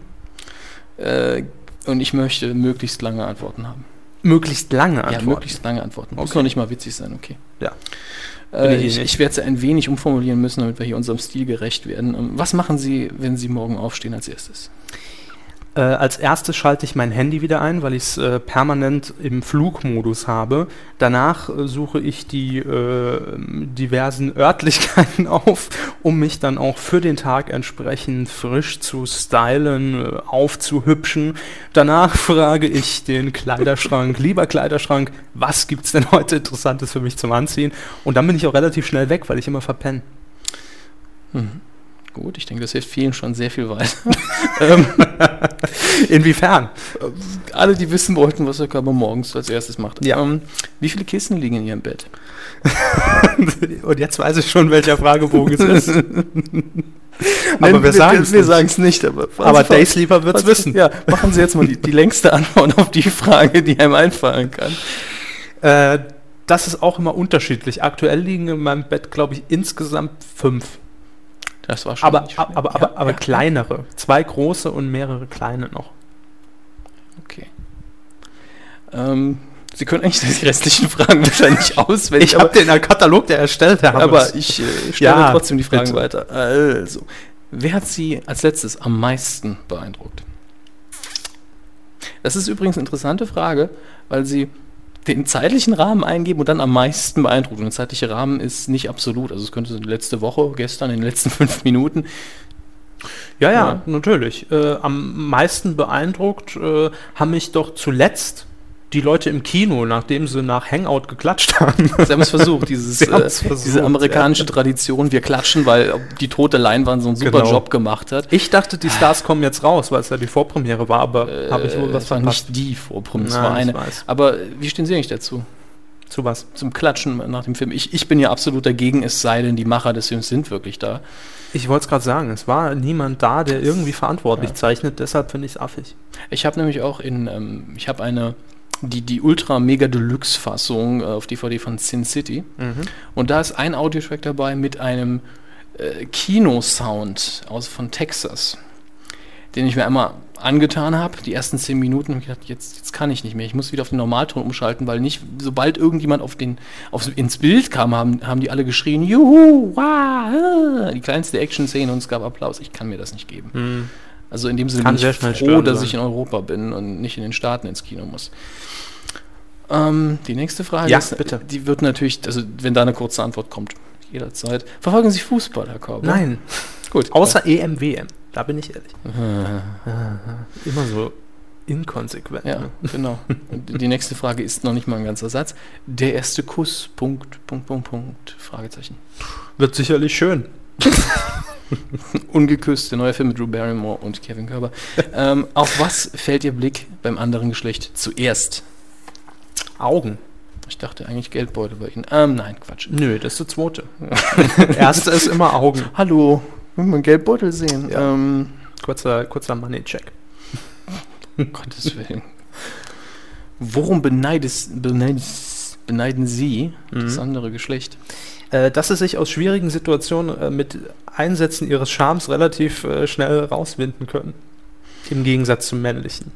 S3: Äh, und ich möchte möglichst lange Antworten haben.
S2: Möglichst lange
S3: Ja,
S2: Antworten.
S3: möglichst lange Antworten. Muss
S2: Okay.
S3: noch nicht mal witzig sein, okay.
S2: Ja.
S3: Äh,
S2: ich
S3: ich werde sie ein wenig umformulieren müssen, damit wir hier unserem Stil gerecht werden. Ähm, Was machen Sie, wenn Sie morgen aufstehen als erstes?
S2: Äh, als erstes schalte ich mein Handy wieder ein, weil ich es äh, permanent im Flugmodus habe. Danach äh, suche ich die äh, diversen Örtlichkeiten auf, um mich dann auch für den Tag entsprechend frisch zu stylen, äh, aufzuhübschen. Danach frage ich den Kleiderschrank, lieber Kleiderschrank, was gibt's denn heute Interessantes für mich zum Anziehen? Und dann bin ich auch relativ schnell weg, weil ich immer verpenne.
S3: Gut, ich denke, das hilft vielen schon sehr viel weiter.
S2: Inwiefern?
S3: Alle, die wissen wollten, was der Körper morgens als erstes macht.
S2: Ja.
S3: Ähm, wie viele Kissen liegen in Ihrem Bett?
S2: Und jetzt weiß ich schon, welcher Fragebogen es ist.
S3: Nein,
S2: aber wir sagen es
S3: wir
S2: nicht.
S3: aber,
S2: Aber Daysleeper wird es wissen.
S3: Ja, machen Sie jetzt mal die, die längste Antwort auf die Frage, die einem einfallen kann.
S2: Äh, das ist auch immer unterschiedlich. Aktuell liegen in meinem Bett, glaube ich, insgesamt fünf.
S3: Das war schon
S2: Aber, aber, aber,
S3: Ja,
S2: aber
S3: ja,
S2: kleinere. Zwei große und mehrere kleine noch.
S3: Okay. Ähm, Sie können eigentlich die restlichen Fragen wahrscheinlich auswendig,
S2: Ich habe den Katalog, der erstellt Herr
S3: aber
S2: Hammes.
S3: ich äh, stelle
S2: Ja,
S3: trotzdem die Fragen
S2: bitte.
S3: weiter. Also, wer hat Sie als letztes am meisten beeindruckt? Das ist übrigens eine interessante Frage, weil Sie den zeitlichen Rahmen eingeben und dann am meisten beeindruckt. Und der zeitliche Rahmen ist nicht absolut. Also es könnte die letzte Woche, gestern, in den letzten fünf Minuten.
S2: Ja, ja,
S3: Ja.
S2: natürlich. Äh, am meisten beeindruckt äh, haben mich doch zuletzt die Leute im Kino, nachdem sie nach Hangout geklatscht haben.
S3: Sie haben es versucht, dieses, äh,
S2: versucht,
S3: diese amerikanische Tradition, wir klatschen, weil die tote Leinwand so einen super
S2: Genau.
S3: Job gemacht hat.
S2: Ich dachte, die Stars kommen jetzt raus, weil es ja die Vorpremiere war, aber habe ich wohl
S3: Äh,
S2: was verpasst.
S3: nicht die Vorpremiere, es war eine.
S2: weiß.
S3: Aber wie stehen Sie eigentlich dazu?
S2: Zu was?
S3: Zum Klatschen nach dem Film. Ich, ich bin ja absolut dagegen, es sei denn, die Macher des Films sind wirklich da.
S2: Ich wollte es gerade sagen, es war niemand da, der irgendwie verantwortlich zeichnet, deshalb finde ich es affig.
S3: Ich habe nämlich auch in, ähm, ich habe eine, die, die Ultra Mega Deluxe Fassung äh, auf DVD von Sin City. Und da ist ein Audiotrack dabei mit einem äh, Kinosound aus von Texas, den ich mir einmal angetan habe. Die ersten zehn Minuten habe ich gedacht, jetzt, jetzt kann ich nicht mehr. Ich muss wieder auf den Normalton umschalten, weil nicht, sobald irgendjemand auf den, auf, ins Bild kam, haben, haben die alle geschrien, Juhu, wow, äh, die kleinste Action-Szene und es gab Applaus. Ich kann mir das nicht geben. Also in dem Sinne
S2: Kann
S3: bin ich froh, dass
S2: sein.
S3: ich in Europa bin und nicht in den Staaten ins Kino muss. Ähm, die nächste Frage
S2: Ja,
S3: ist,
S2: bitte.
S3: die wird natürlich, also wenn da eine kurze Antwort kommt, jederzeit. Verfolgen Sie Fußball, Herr Körber?
S2: Nein,
S3: Gut.
S2: Außer EM, WM. Da bin ich ehrlich. Immer so inkonsequent.
S3: Ja,
S2: Ne?
S3: genau. Und die nächste Frage ist noch nicht mal ein ganzer Satz. Der erste Kuss, Punkt, Punkt, Punkt, Punkt, Fragezeichen.
S2: Wird sicherlich schön.
S3: Ungeküsst, der neue Film mit Drew Barrymore und Kevin Körber. ähm, auf was fällt Ihr Blick beim anderen Geschlecht zuerst?
S2: Augen.
S3: Ich dachte eigentlich Geldbeutel bei Ihnen. Ähm, nein, Quatsch.
S2: Nö, das ist der zweite. Erste ist immer Augen.
S3: Hallo, will man Geldbeutel sehen?
S2: Ja.
S3: Ähm,
S2: Kurzer, kurzer Money-Check.
S3: um Gottes Willen. Worum beneidest, beneidest, beneiden Sie das
S2: Mhm.
S3: andere Geschlecht?
S2: Äh, dass sie sich aus schwierigen Situationen äh, mit Einsätzen ihres Charmes relativ äh, schnell rauswinden können. Im Gegensatz zum männlichen.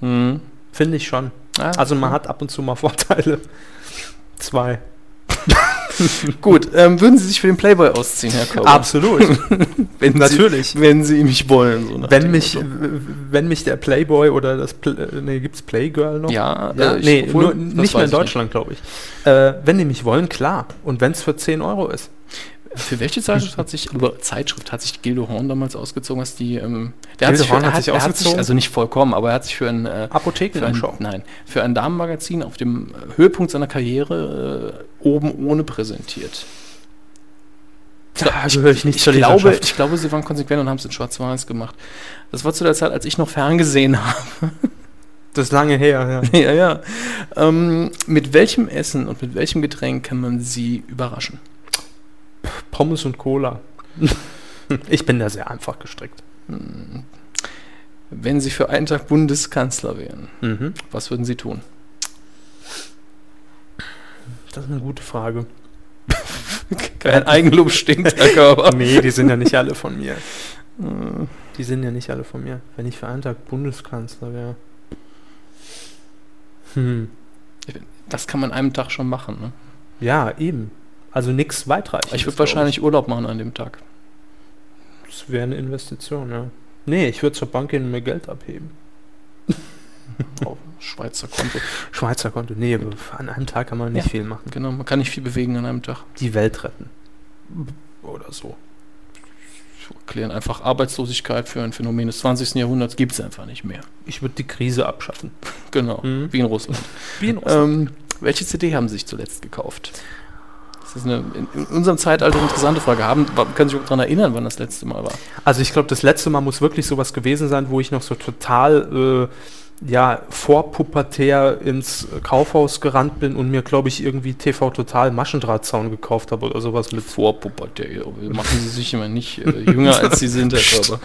S3: Hm.
S2: Finde ich schon.
S3: Ah,
S2: Also man hat ab und zu mal Vorteile. Zwei.
S3: Gut, ähm, würden Sie sich für den Playboy ausziehen, Herr Körber?
S2: Absolut.
S3: Wenn
S2: Natürlich.
S3: Sie, wenn Sie mich wollen. So
S2: wenn mich,
S3: Motto.
S2: wenn mich der Playboy oder das Pl äh, nee, gibt's Playgirl noch?
S3: Ja,
S2: Ja,
S3: äh,
S2: nee,
S3: obwohl,
S2: nur, nicht mehr in Deutschland, glaube ich. Äh, wenn die mich wollen, klar. Und wenn es für 10 Euro ist.
S3: Für welche Zeitschrift hat sich, über Zeitschrift hat sich Gildo Horn damals ausgezogen, als die, ähm, der
S2: Gildo
S3: für-
S2: Horn
S3: er
S2: hat sich
S3: er
S2: ausgezogen?
S3: also nicht vollkommen, aber er hat sich für ein, äh, für ein,
S2: Apothekenumschau.
S3: nein, für ein Damenmagazin auf dem Höhepunkt seiner Karriere äh, oben ohne präsentiert.
S2: Da gehöre ich nicht
S3: Ich
S2: zur
S3: glaube,
S2: Leserschaft.
S3: ich glaube, sie waren konsequent und haben es in Schwarz-Weiß gemacht. Das war zu der Zeit, als ich noch ferngesehen habe.
S2: Das ist lange her, ja.
S3: ja, ja. Ähm, mit welchem Essen und mit welchem Getränk kann man sie überraschen?
S2: Pommes und Cola. ich bin da sehr einfach gestrickt.
S3: Hm. Wenn Sie für einen Tag Bundeskanzler wären,
S2: Mhm.
S3: was würden Sie tun?
S2: Das ist eine gute Frage.
S3: Kein Eigenlob stinkt, Herr Körper.
S2: Nee, die sind ja nicht alle von mir.
S3: Äh,
S2: Die sind ja nicht alle von mir. Wenn ich für einen Tag Bundeskanzler wäre. Hm.
S3: Das kann man an einem Tag schon machen. Ne?
S2: Ja, eben. Also nichts weitreichendes.
S3: Ich würde wahrscheinlich Urlaub machen an dem Tag.
S2: Das wäre eine Investition, ja. Nee, ich würde zur Bank gehen und mir Geld abheben.
S3: Auf Schweizer Konto.
S2: Schweizer Konto. Nee, aber an einem Tag kann man nicht
S3: Ja.
S2: viel machen.
S3: Genau, man kann nicht viel bewegen an einem Tag.
S2: Die Welt retten. Oder so.
S3: Erklären einfach Arbeitslosigkeit für ein Phänomen des 20. Jahrhunderts gibt es einfach nicht mehr.
S2: Ich würde die Krise abschaffen.
S3: Genau,
S2: Mhm.
S3: wie in Russland.
S2: Wie in Russland.
S3: ähm, welche CD haben Sie sich zuletzt gekauft? Das ist eine in, unserem Zeitalter eine interessante Frage. Haben, können Sie sich daran erinnern, wann das letzte Mal war?
S2: Also ich glaube, das letzte Mal muss wirklich sowas gewesen sein, wo ich noch so total äh, ja, vorpubertär ins Kaufhaus gerannt bin und mir, glaube ich, irgendwie TV Total Maschendrahtzaun gekauft habe oder sowas mit.
S3: Vorpubertär. Machen Sie sich immer nicht äh, jünger, als Sie sind, Herr Körper.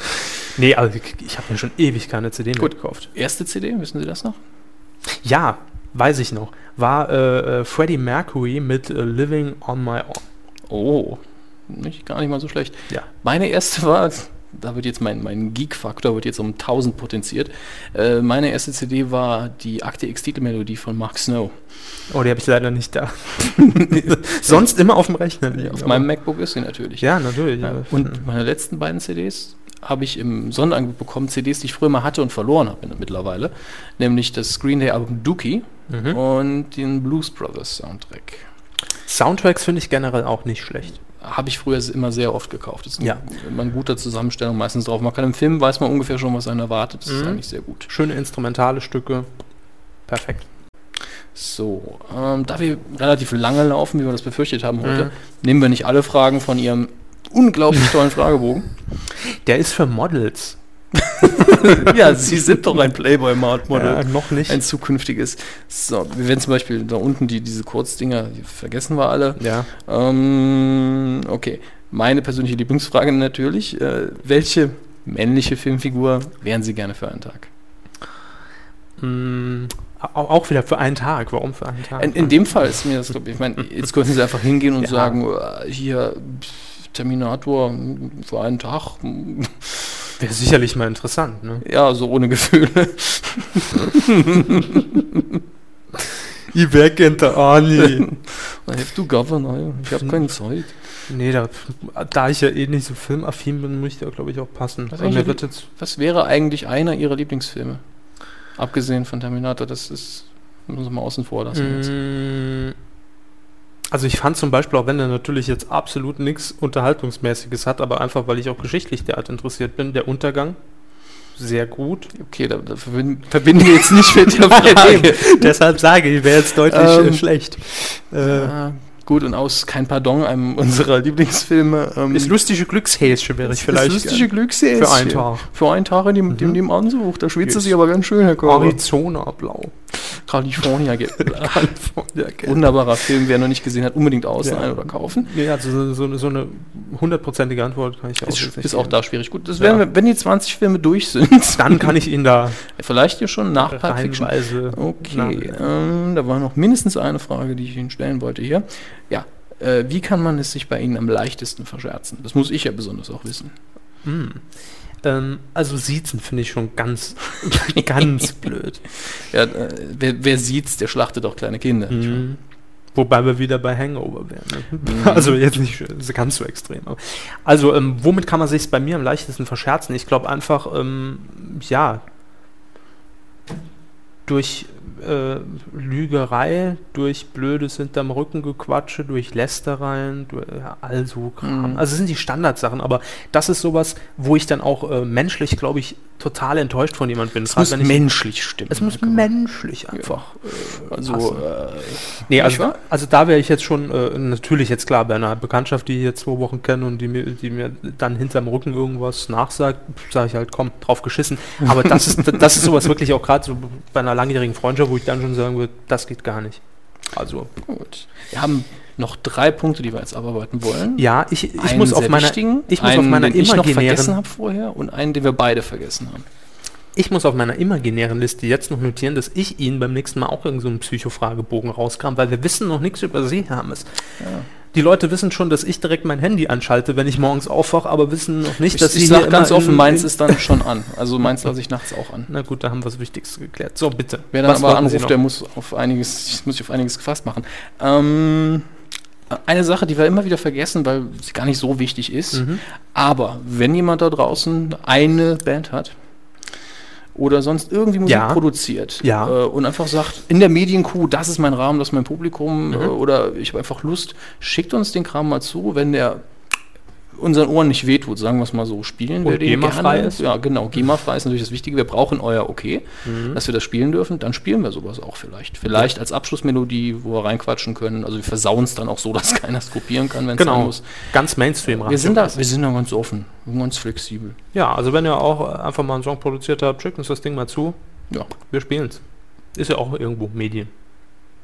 S2: Nee, also ich, ich habe mir schon ewig keine CD mehr
S3: Gut.
S2: gekauft.
S3: Erste CD, wissen Sie das noch?
S2: Ja, weiß ich noch. War äh, äh, Freddie Mercury mit äh, Living on My Own.
S3: Oh, nicht, gar nicht mal so schlecht.
S2: Ja.
S3: Meine erste war, da wird jetzt mein, mein Geek-Faktor wird jetzt um 1000 potenziert. Äh, meine erste CD war die Akte X-Titelmelodie von Mark Snow.
S2: Oh, die habe ich leider nicht da. Sonst immer auf dem Rechner liegen.
S3: Auf meinem MacBook ist sie natürlich.
S2: Ja, natürlich.
S3: Ja,
S2: Ja.
S3: und meine letzten beiden CDs habe ich im Sonderangebot bekommen, CDs, die ich früher mal hatte und verloren habe mittlerweile. Nämlich das Green Day Album Dookie
S2: Mhm.
S3: und den Blues Brothers Soundtrack.
S2: Soundtracks finde ich generell auch nicht schlecht.
S3: Habe ich früher immer sehr oft gekauft. Das ist
S2: Ja.
S3: immer eine gute Zusammenstellung meistens drauf. Man kann im Film, weiß man ungefähr schon, was einen erwartet. Das ist
S2: Mhm.
S3: eigentlich sehr gut.
S2: Schöne instrumentale Stücke. Perfekt.
S3: So, ähm, da wir relativ lange laufen, wie wir das befürchtet haben heute,
S2: Mhm.
S3: nehmen wir nicht alle Fragen von Ihrem unglaublich tollen Fragebogen.
S2: Der ist für Models.
S3: ja, Sie sind doch ein Playboy-Model.
S2: Ja, noch nicht.
S3: ein zukünftiges. So, wir werden zum Beispiel da unten die, diese Kurzdinger, die vergessen wir alle.
S2: ja.
S3: Ähm, okay, meine persönliche Lieblingsfrage natürlich. Äh, welche männliche Filmfigur wären Sie gerne für einen Tag?
S2: Mm, au- auch wieder für einen Tag. Warum für einen Tag?
S3: In, in dem Fall ist mir das, glaub ich, ich meine, jetzt könnten Sie einfach hingehen und
S2: Ja.
S3: sagen, äh, hier, pff, Terminator für einen Tag.
S2: Wäre sicherlich mal interessant, ne?
S3: Ja, so ohne Gefühle.
S2: Ich weg in der Ani.
S3: Have to governor, ich habe keine Zeit.
S2: nee, da, da ich ja eh nicht so filmaffin bin, muss ich da, glaube ich, auch passen.
S3: Was
S2: wird jetzt
S3: Was wäre eigentlich einer Ihrer Lieblingsfilme? Abgesehen von Terminator, das ist, müssen wir mal außen vor lassen. jetzt.
S2: Also ich fand zum Beispiel, auch wenn er natürlich jetzt absolut nichts Unterhaltungsmäßiges hat, aber einfach, weil ich auch geschichtlich derart interessiert bin, der Untergang sehr gut.
S3: Okay, da, da verbinden, wir jetzt nicht mit der Frage.
S2: Deshalb sage ich, wäre jetzt deutlich
S3: Ähm,
S2: äh, schlecht. Äh,
S3: Ja, gut, und aus Kein Pardon, einem unserer Lieblingsfilme. Ähm,
S2: das lustige Glückshäschen wäre ich
S3: das
S2: vielleicht
S3: lustige
S2: gern.
S3: Glückshäschen.
S2: für einen Tag.
S3: Für einen Tag in dem, dem, dem Ansuch. Da schwitzt es
S2: Yes.
S3: sich aber ganz schön, Herr Körber.
S2: Arizona Blau.
S3: California. Ge-
S2: California Gelb.
S3: Wunderbarer Film. Wer noch nicht gesehen hat, unbedingt ausleihen
S2: Ja.
S3: oder kaufen.
S2: Ja, also so, so, eine hundertprozentige Antwort kann ich auch
S3: Ist, ist auch da schwierig. Gut, das
S2: Ja.
S3: werden wir, wenn die 20 Filme durch sind,
S2: Dann kann ich ihn da
S3: vielleicht hier schon nach Pulp Fiction. Okay, ähm, da war noch mindestens eine Frage, die ich Ihnen stellen wollte hier. Ja, äh, wie kann man es sich bei Ihnen am leichtesten verscherzen? Das muss ich ja besonders auch wissen.
S2: hm. Ähm, also Siezen finde ich schon ganz, ganz blöd.
S3: Ja, äh, wer, wer sieht's, der schlachtet auch kleine Kinder.
S2: Mhm. Wobei wir wieder bei Hangover wären. Ne?
S3: Mhm.
S2: Also jetzt nicht ganz so extrem. Also ähm, womit kann man sich bei mir am leichtesten verscherzen? Ich glaube einfach, ähm, ja, durch äh, Lügerei, durch blödes hinterm Rücken gequatsche, durch Lästereien, durch, ja, all so Kram.
S3: Mhm.
S2: Also es sind die Standardsachen, aber das ist sowas, wo ich dann auch äh, menschlich, glaube ich, total enttäuscht von jemand bin.
S3: Es muss
S2: ich-
S3: menschlich stimmen.
S2: es muss
S3: Körber.
S2: menschlich einfach.
S3: Also,
S2: passen.
S3: äh,
S2: Nee, also, also da wäre ich jetzt schon, äh, natürlich jetzt klar, bei einer Bekanntschaft, die ich jetzt zwei Wochen kenne und die mir, die mir dann hinterm Rücken irgendwas nachsagt, sage ich halt, komm, drauf geschissen. Aber das ist, das ist sowas wirklich auch gerade so bei einer langjährigen Freundschaft, wo ich dann schon sagen würde, das geht gar nicht. Also,
S3: gut. Wir haben noch drei Punkte, die wir jetzt abarbeiten wollen.
S2: ja, ich, ich
S3: Einen
S2: muss auf meiner, ich muss auf
S3: einen,
S2: meiner
S3: den ich noch vergessen
S2: imaginären,
S3: habe vorher und einen, den wir beide vergessen haben.
S2: Ich muss auf meiner imaginären Liste jetzt noch notieren, dass ich Ihnen beim nächsten Mal auch irgendeinen so einen Psychofragebogen rauskam, weil wir wissen noch nichts über Sie, Hermes. Die Leute wissen schon, dass ich direkt mein Handy anschalte, wenn ich morgens aufwache, aber wissen noch nicht,
S3: Ich,
S2: dass
S3: ich
S2: Sie
S3: sag
S2: hier
S3: ganz offen,
S2: in-
S3: meins
S2: in-
S3: ist dann schon an. Also meins lasse ich nachts auch an.
S2: Na gut, da haben wir das Wichtigste geklärt. So, bitte.
S3: Wer dann
S2: Was
S3: aber anruft, der muss auf einiges, ich muss sich auf einiges gefasst machen. Ähm, eine Sache, die wir immer wieder vergessen, weil sie gar nicht so wichtig ist.
S2: Mhm.
S3: Aber wenn jemand da draußen eine Band hat oder sonst irgendwie Musik
S2: Ja.
S3: produziert
S2: Ja.
S3: äh, und einfach sagt, in der Medienkuh, das ist mein Rahmen, das ist mein Publikum
S2: Mhm.
S3: äh, oder ich habe einfach Lust, schickt uns den Kram mal zu, wenn der unseren Ohren nicht wehtut, sagen wir es mal so, spielen
S2: Und
S3: wir den
S2: GEMA-frei ist?
S3: Ja, genau, GEMA-frei ist natürlich das Wichtige. Wir brauchen euer Okay,
S2: Mhm.
S3: dass wir das spielen dürfen. Dann spielen wir sowas auch vielleicht. Vielleicht als Abschlussmelodie, wo wir reinquatschen können. Also wir versauen es dann auch so, dass keiner es kopieren kann, wenn es sein
S2: Genau,
S3: muss.
S2: ganz Mainstream
S3: Wir sind, da, wir sind da ganz offen, ganz flexibel.
S2: Ja, also wenn ihr auch einfach mal einen Song produziert habt, schickt uns das Ding mal zu.
S3: Ja.
S2: Wir spielen es. Ist ja auch irgendwo Medien.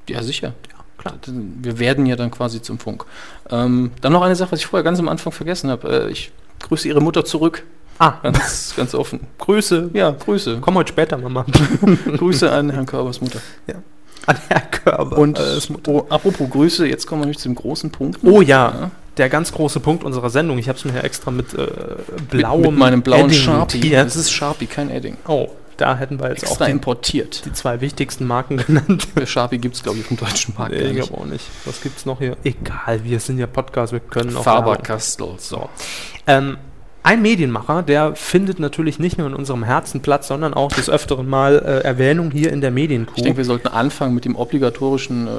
S3: Ja, sicher.
S2: Klar.
S3: Wir werden ja dann quasi zum Funk. Ähm, dann noch eine Sache, was ich vorher ganz am Anfang vergessen habe. Äh, ich grüße Ihre Mutter zurück.
S2: Ah,
S3: Ganz, ganz offen.
S2: Grüße.
S3: Ja, Grüße.
S2: Komm heute später machen.
S3: Grüße an Herrn Körbers Mutter.
S2: An Herr Körber.
S3: Und
S2: äh,
S3: oh, apropos Grüße, jetzt kommen wir nämlich zu dem großen Punkt.
S2: Oh ja, der ganz große Punkt unserer Sendung. Ich habe es mir hier extra mit äh, blauem
S3: mit, mit meinem blauen
S2: Edding
S3: Sharpie.
S2: notiert.
S3: Das ist Sharpie, kein Edding.
S2: Oh, da hätten wir jetzt
S3: Extra
S2: auch die,
S3: importiert.
S2: die zwei wichtigsten Marken genannt.
S3: Für Sharpie gibt es, glaube ich, auf dem deutschen Markt
S2: Nee, ich glaube auch nicht. Was gibt's noch hier? Egal, wir sind ja Podcast, wir können auch
S3: Faber-Castell.
S2: So. Ähm, ein Medienmacher, der findet natürlich nicht nur in unserem Herzen Platz, sondern auch des Öfteren mal äh, Erwähnung hier in der Medienkuh.
S3: Ich denke, wir sollten anfangen mit dem obligatorischen äh,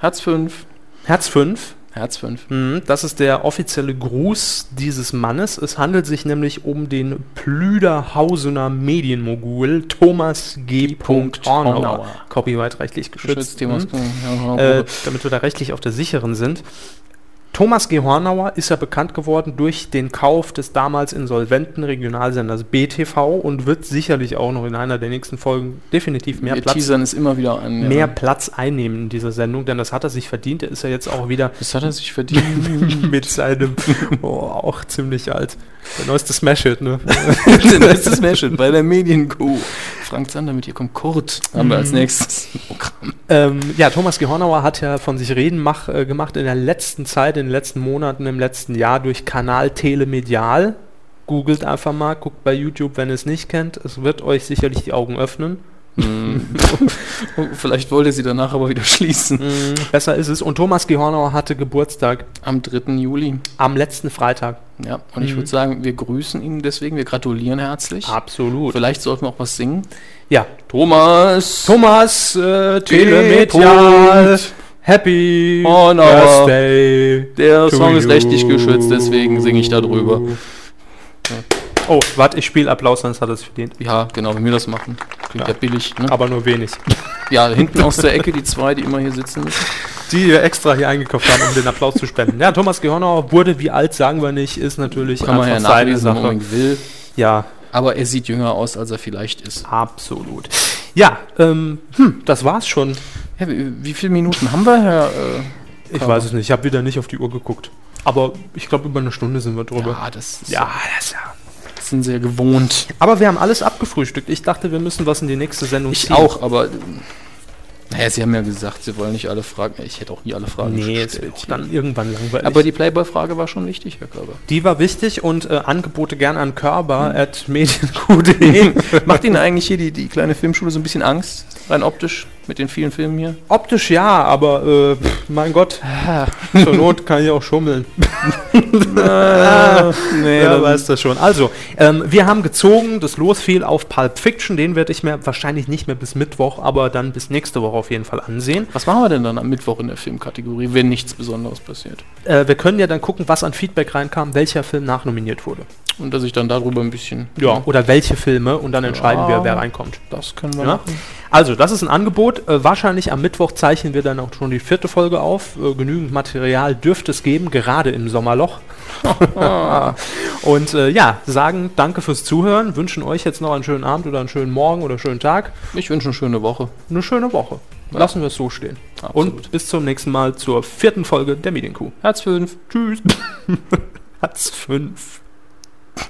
S3: Herz 5.
S2: Herz 5,
S3: Herz 5.
S2: Mhm, Das ist der offizielle Gruß dieses Mannes. Es handelt sich nämlich um den Plüderhausener Medienmogul Thomas G.
S3: Hornauer.
S2: Hornauer. Copyright-rechtlich geschützt.
S3: Geschützt.
S2: Mhm. Äh, damit wir da rechtlich auf der sicheren sind. Thomas G. Hornauer ist ja bekannt geworden durch den Kauf des damals insolventen Regionalsenders BTV und wird sicherlich auch noch in einer der nächsten Folgen definitiv mehr
S3: wir
S2: Platz,
S3: es immer wieder ja.
S2: mehr Platz einnehmen in dieser Sendung, denn das hat er sich verdient. Er ist ja jetzt auch wieder
S3: Das hat er sich verdient.
S2: mit seinem, oh, auch ziemlich alt. Der neueste Smash-Hit, ne?
S3: ist das Märchen bei der Medienkuh. Frank Zander mit ihr kommt Kurt. Haben wir als
S2: Mhm.
S3: nächstes Programm.
S2: ähm, ja, Thomas G. Hornauer hat ja von sich reden mach, äh, gemacht in der letzten Zeit, in den letzten Monaten, im letzten Jahr durch Kanal Telemedial. Googelt einfach mal, guckt bei YouTube, wenn ihr es nicht kennt. Es wird euch sicherlich die Augen öffnen.
S3: Vielleicht wollte sie danach aber wieder schließen.
S2: Mm, besser ist es. Und Thomas G. Hornauer hatte Geburtstag
S3: Am 3. Juli.
S2: am letzten Freitag.
S3: Ja, und ich
S2: Mhm.
S3: würde sagen, wir grüßen ihn deswegen, wir gratulieren herzlich.
S2: Absolut.
S3: Vielleicht sollten wir auch was singen.
S2: Ja.
S3: Thomas!
S2: Thomas äh.
S3: Telemedial.
S2: Happy
S3: Oh.
S2: Birthday.
S3: Der Song ist rechtlich geschützt, deswegen singe ich da drüber.
S2: Oh, warte, ich spiele Applaus, sonst hat er es verdient.
S3: Ja, genau, wenn wir das machen. Klingt ja,
S2: Ja.
S3: billig. Ne?
S2: Aber nur wenig.
S3: Ja, hinten aus der Ecke die zwei, die immer hier sitzen müssen.
S2: Die wir extra hier eingekauft haben, um den Applaus zu spenden. Ja, Thomas Gehornauer wurde, wie alt sagen wir nicht, ist natürlich
S3: Kann man ja
S2: seine
S3: wenn
S2: Sache.
S3: man will.
S2: Ja,
S3: Aber er sieht jünger aus, als er vielleicht ist.
S2: absolut. Ja, ähm, hm, das war's schon.
S3: Ja, wie, wie viele Minuten haben wir, Herr? Äh,
S2: Ich weiß es nicht, ich habe wieder nicht auf die Uhr geguckt. Aber ich glaube, über eine Stunde sind wir drüber.
S3: ja, das ist,
S2: ja, das ist ja.
S3: Sind sehr gewohnt.
S2: Aber wir haben alles abgefrühstückt. Ich dachte, wir müssen was in die nächste Sendung
S3: Ich
S2: ziehen.
S3: auch, aber. Naja, Sie haben ja gesagt, Sie wollen nicht alle Fragen. Ich hätte auch nie alle Fragen
S2: Nee, es wird auch dann irgendwann langweilig.
S3: Aber die Playboy-Frage war schon wichtig, Herr Körber.
S2: die war wichtig und äh, Angebote gern an körper at medienq.de.
S3: Macht Ihnen eigentlich hier die, die kleine Filmschule so ein bisschen Angst? Rein optisch? Mit den vielen Filmen hier?
S2: Optisch ja, aber äh, pff, mein Gott, zur Not kann ich auch schummeln.
S3: Ah, nee,
S2: Ja, weißt du schon. Also, ähm, wir haben gezogen, das Los fiel auf Pulp Fiction, den werde ich mir wahrscheinlich nicht mehr bis Mittwoch, aber dann bis nächste Woche auf jeden Fall ansehen.
S3: Was machen wir denn dann am Mittwoch in der Filmkategorie, wenn nichts Besonderes passiert?
S2: Äh, wir können ja dann gucken, was an Feedback reinkam, welcher Film nachnominiert wurde.
S3: Und dass ich dann darüber ein bisschen.
S2: Ja. Oder welche Filme und dann entscheiden wir,
S3: Ja.
S2: wer reinkommt.
S3: Das können wir
S2: Ja.
S3: machen.
S2: Also, das ist ein Angebot. Äh, wahrscheinlich am Mittwoch zeichnen wir dann auch schon die vierte Folge auf. Äh, genügend Material dürfte es geben, gerade im Sommerloch. Und äh, ja, sagen danke fürs Zuhören, wünschen euch jetzt noch einen schönen Abend oder einen schönen Morgen oder einen schönen Tag.
S3: Ich wünsche eine schöne Woche.
S2: Eine schöne Woche.
S3: Ja.
S2: Lassen wir es so stehen.
S3: Absolut.
S2: Und bis zum nächsten Mal zur vierten Folge der Medienkuh.
S3: Herz 5.
S2: Tschüss. Hat's fünf.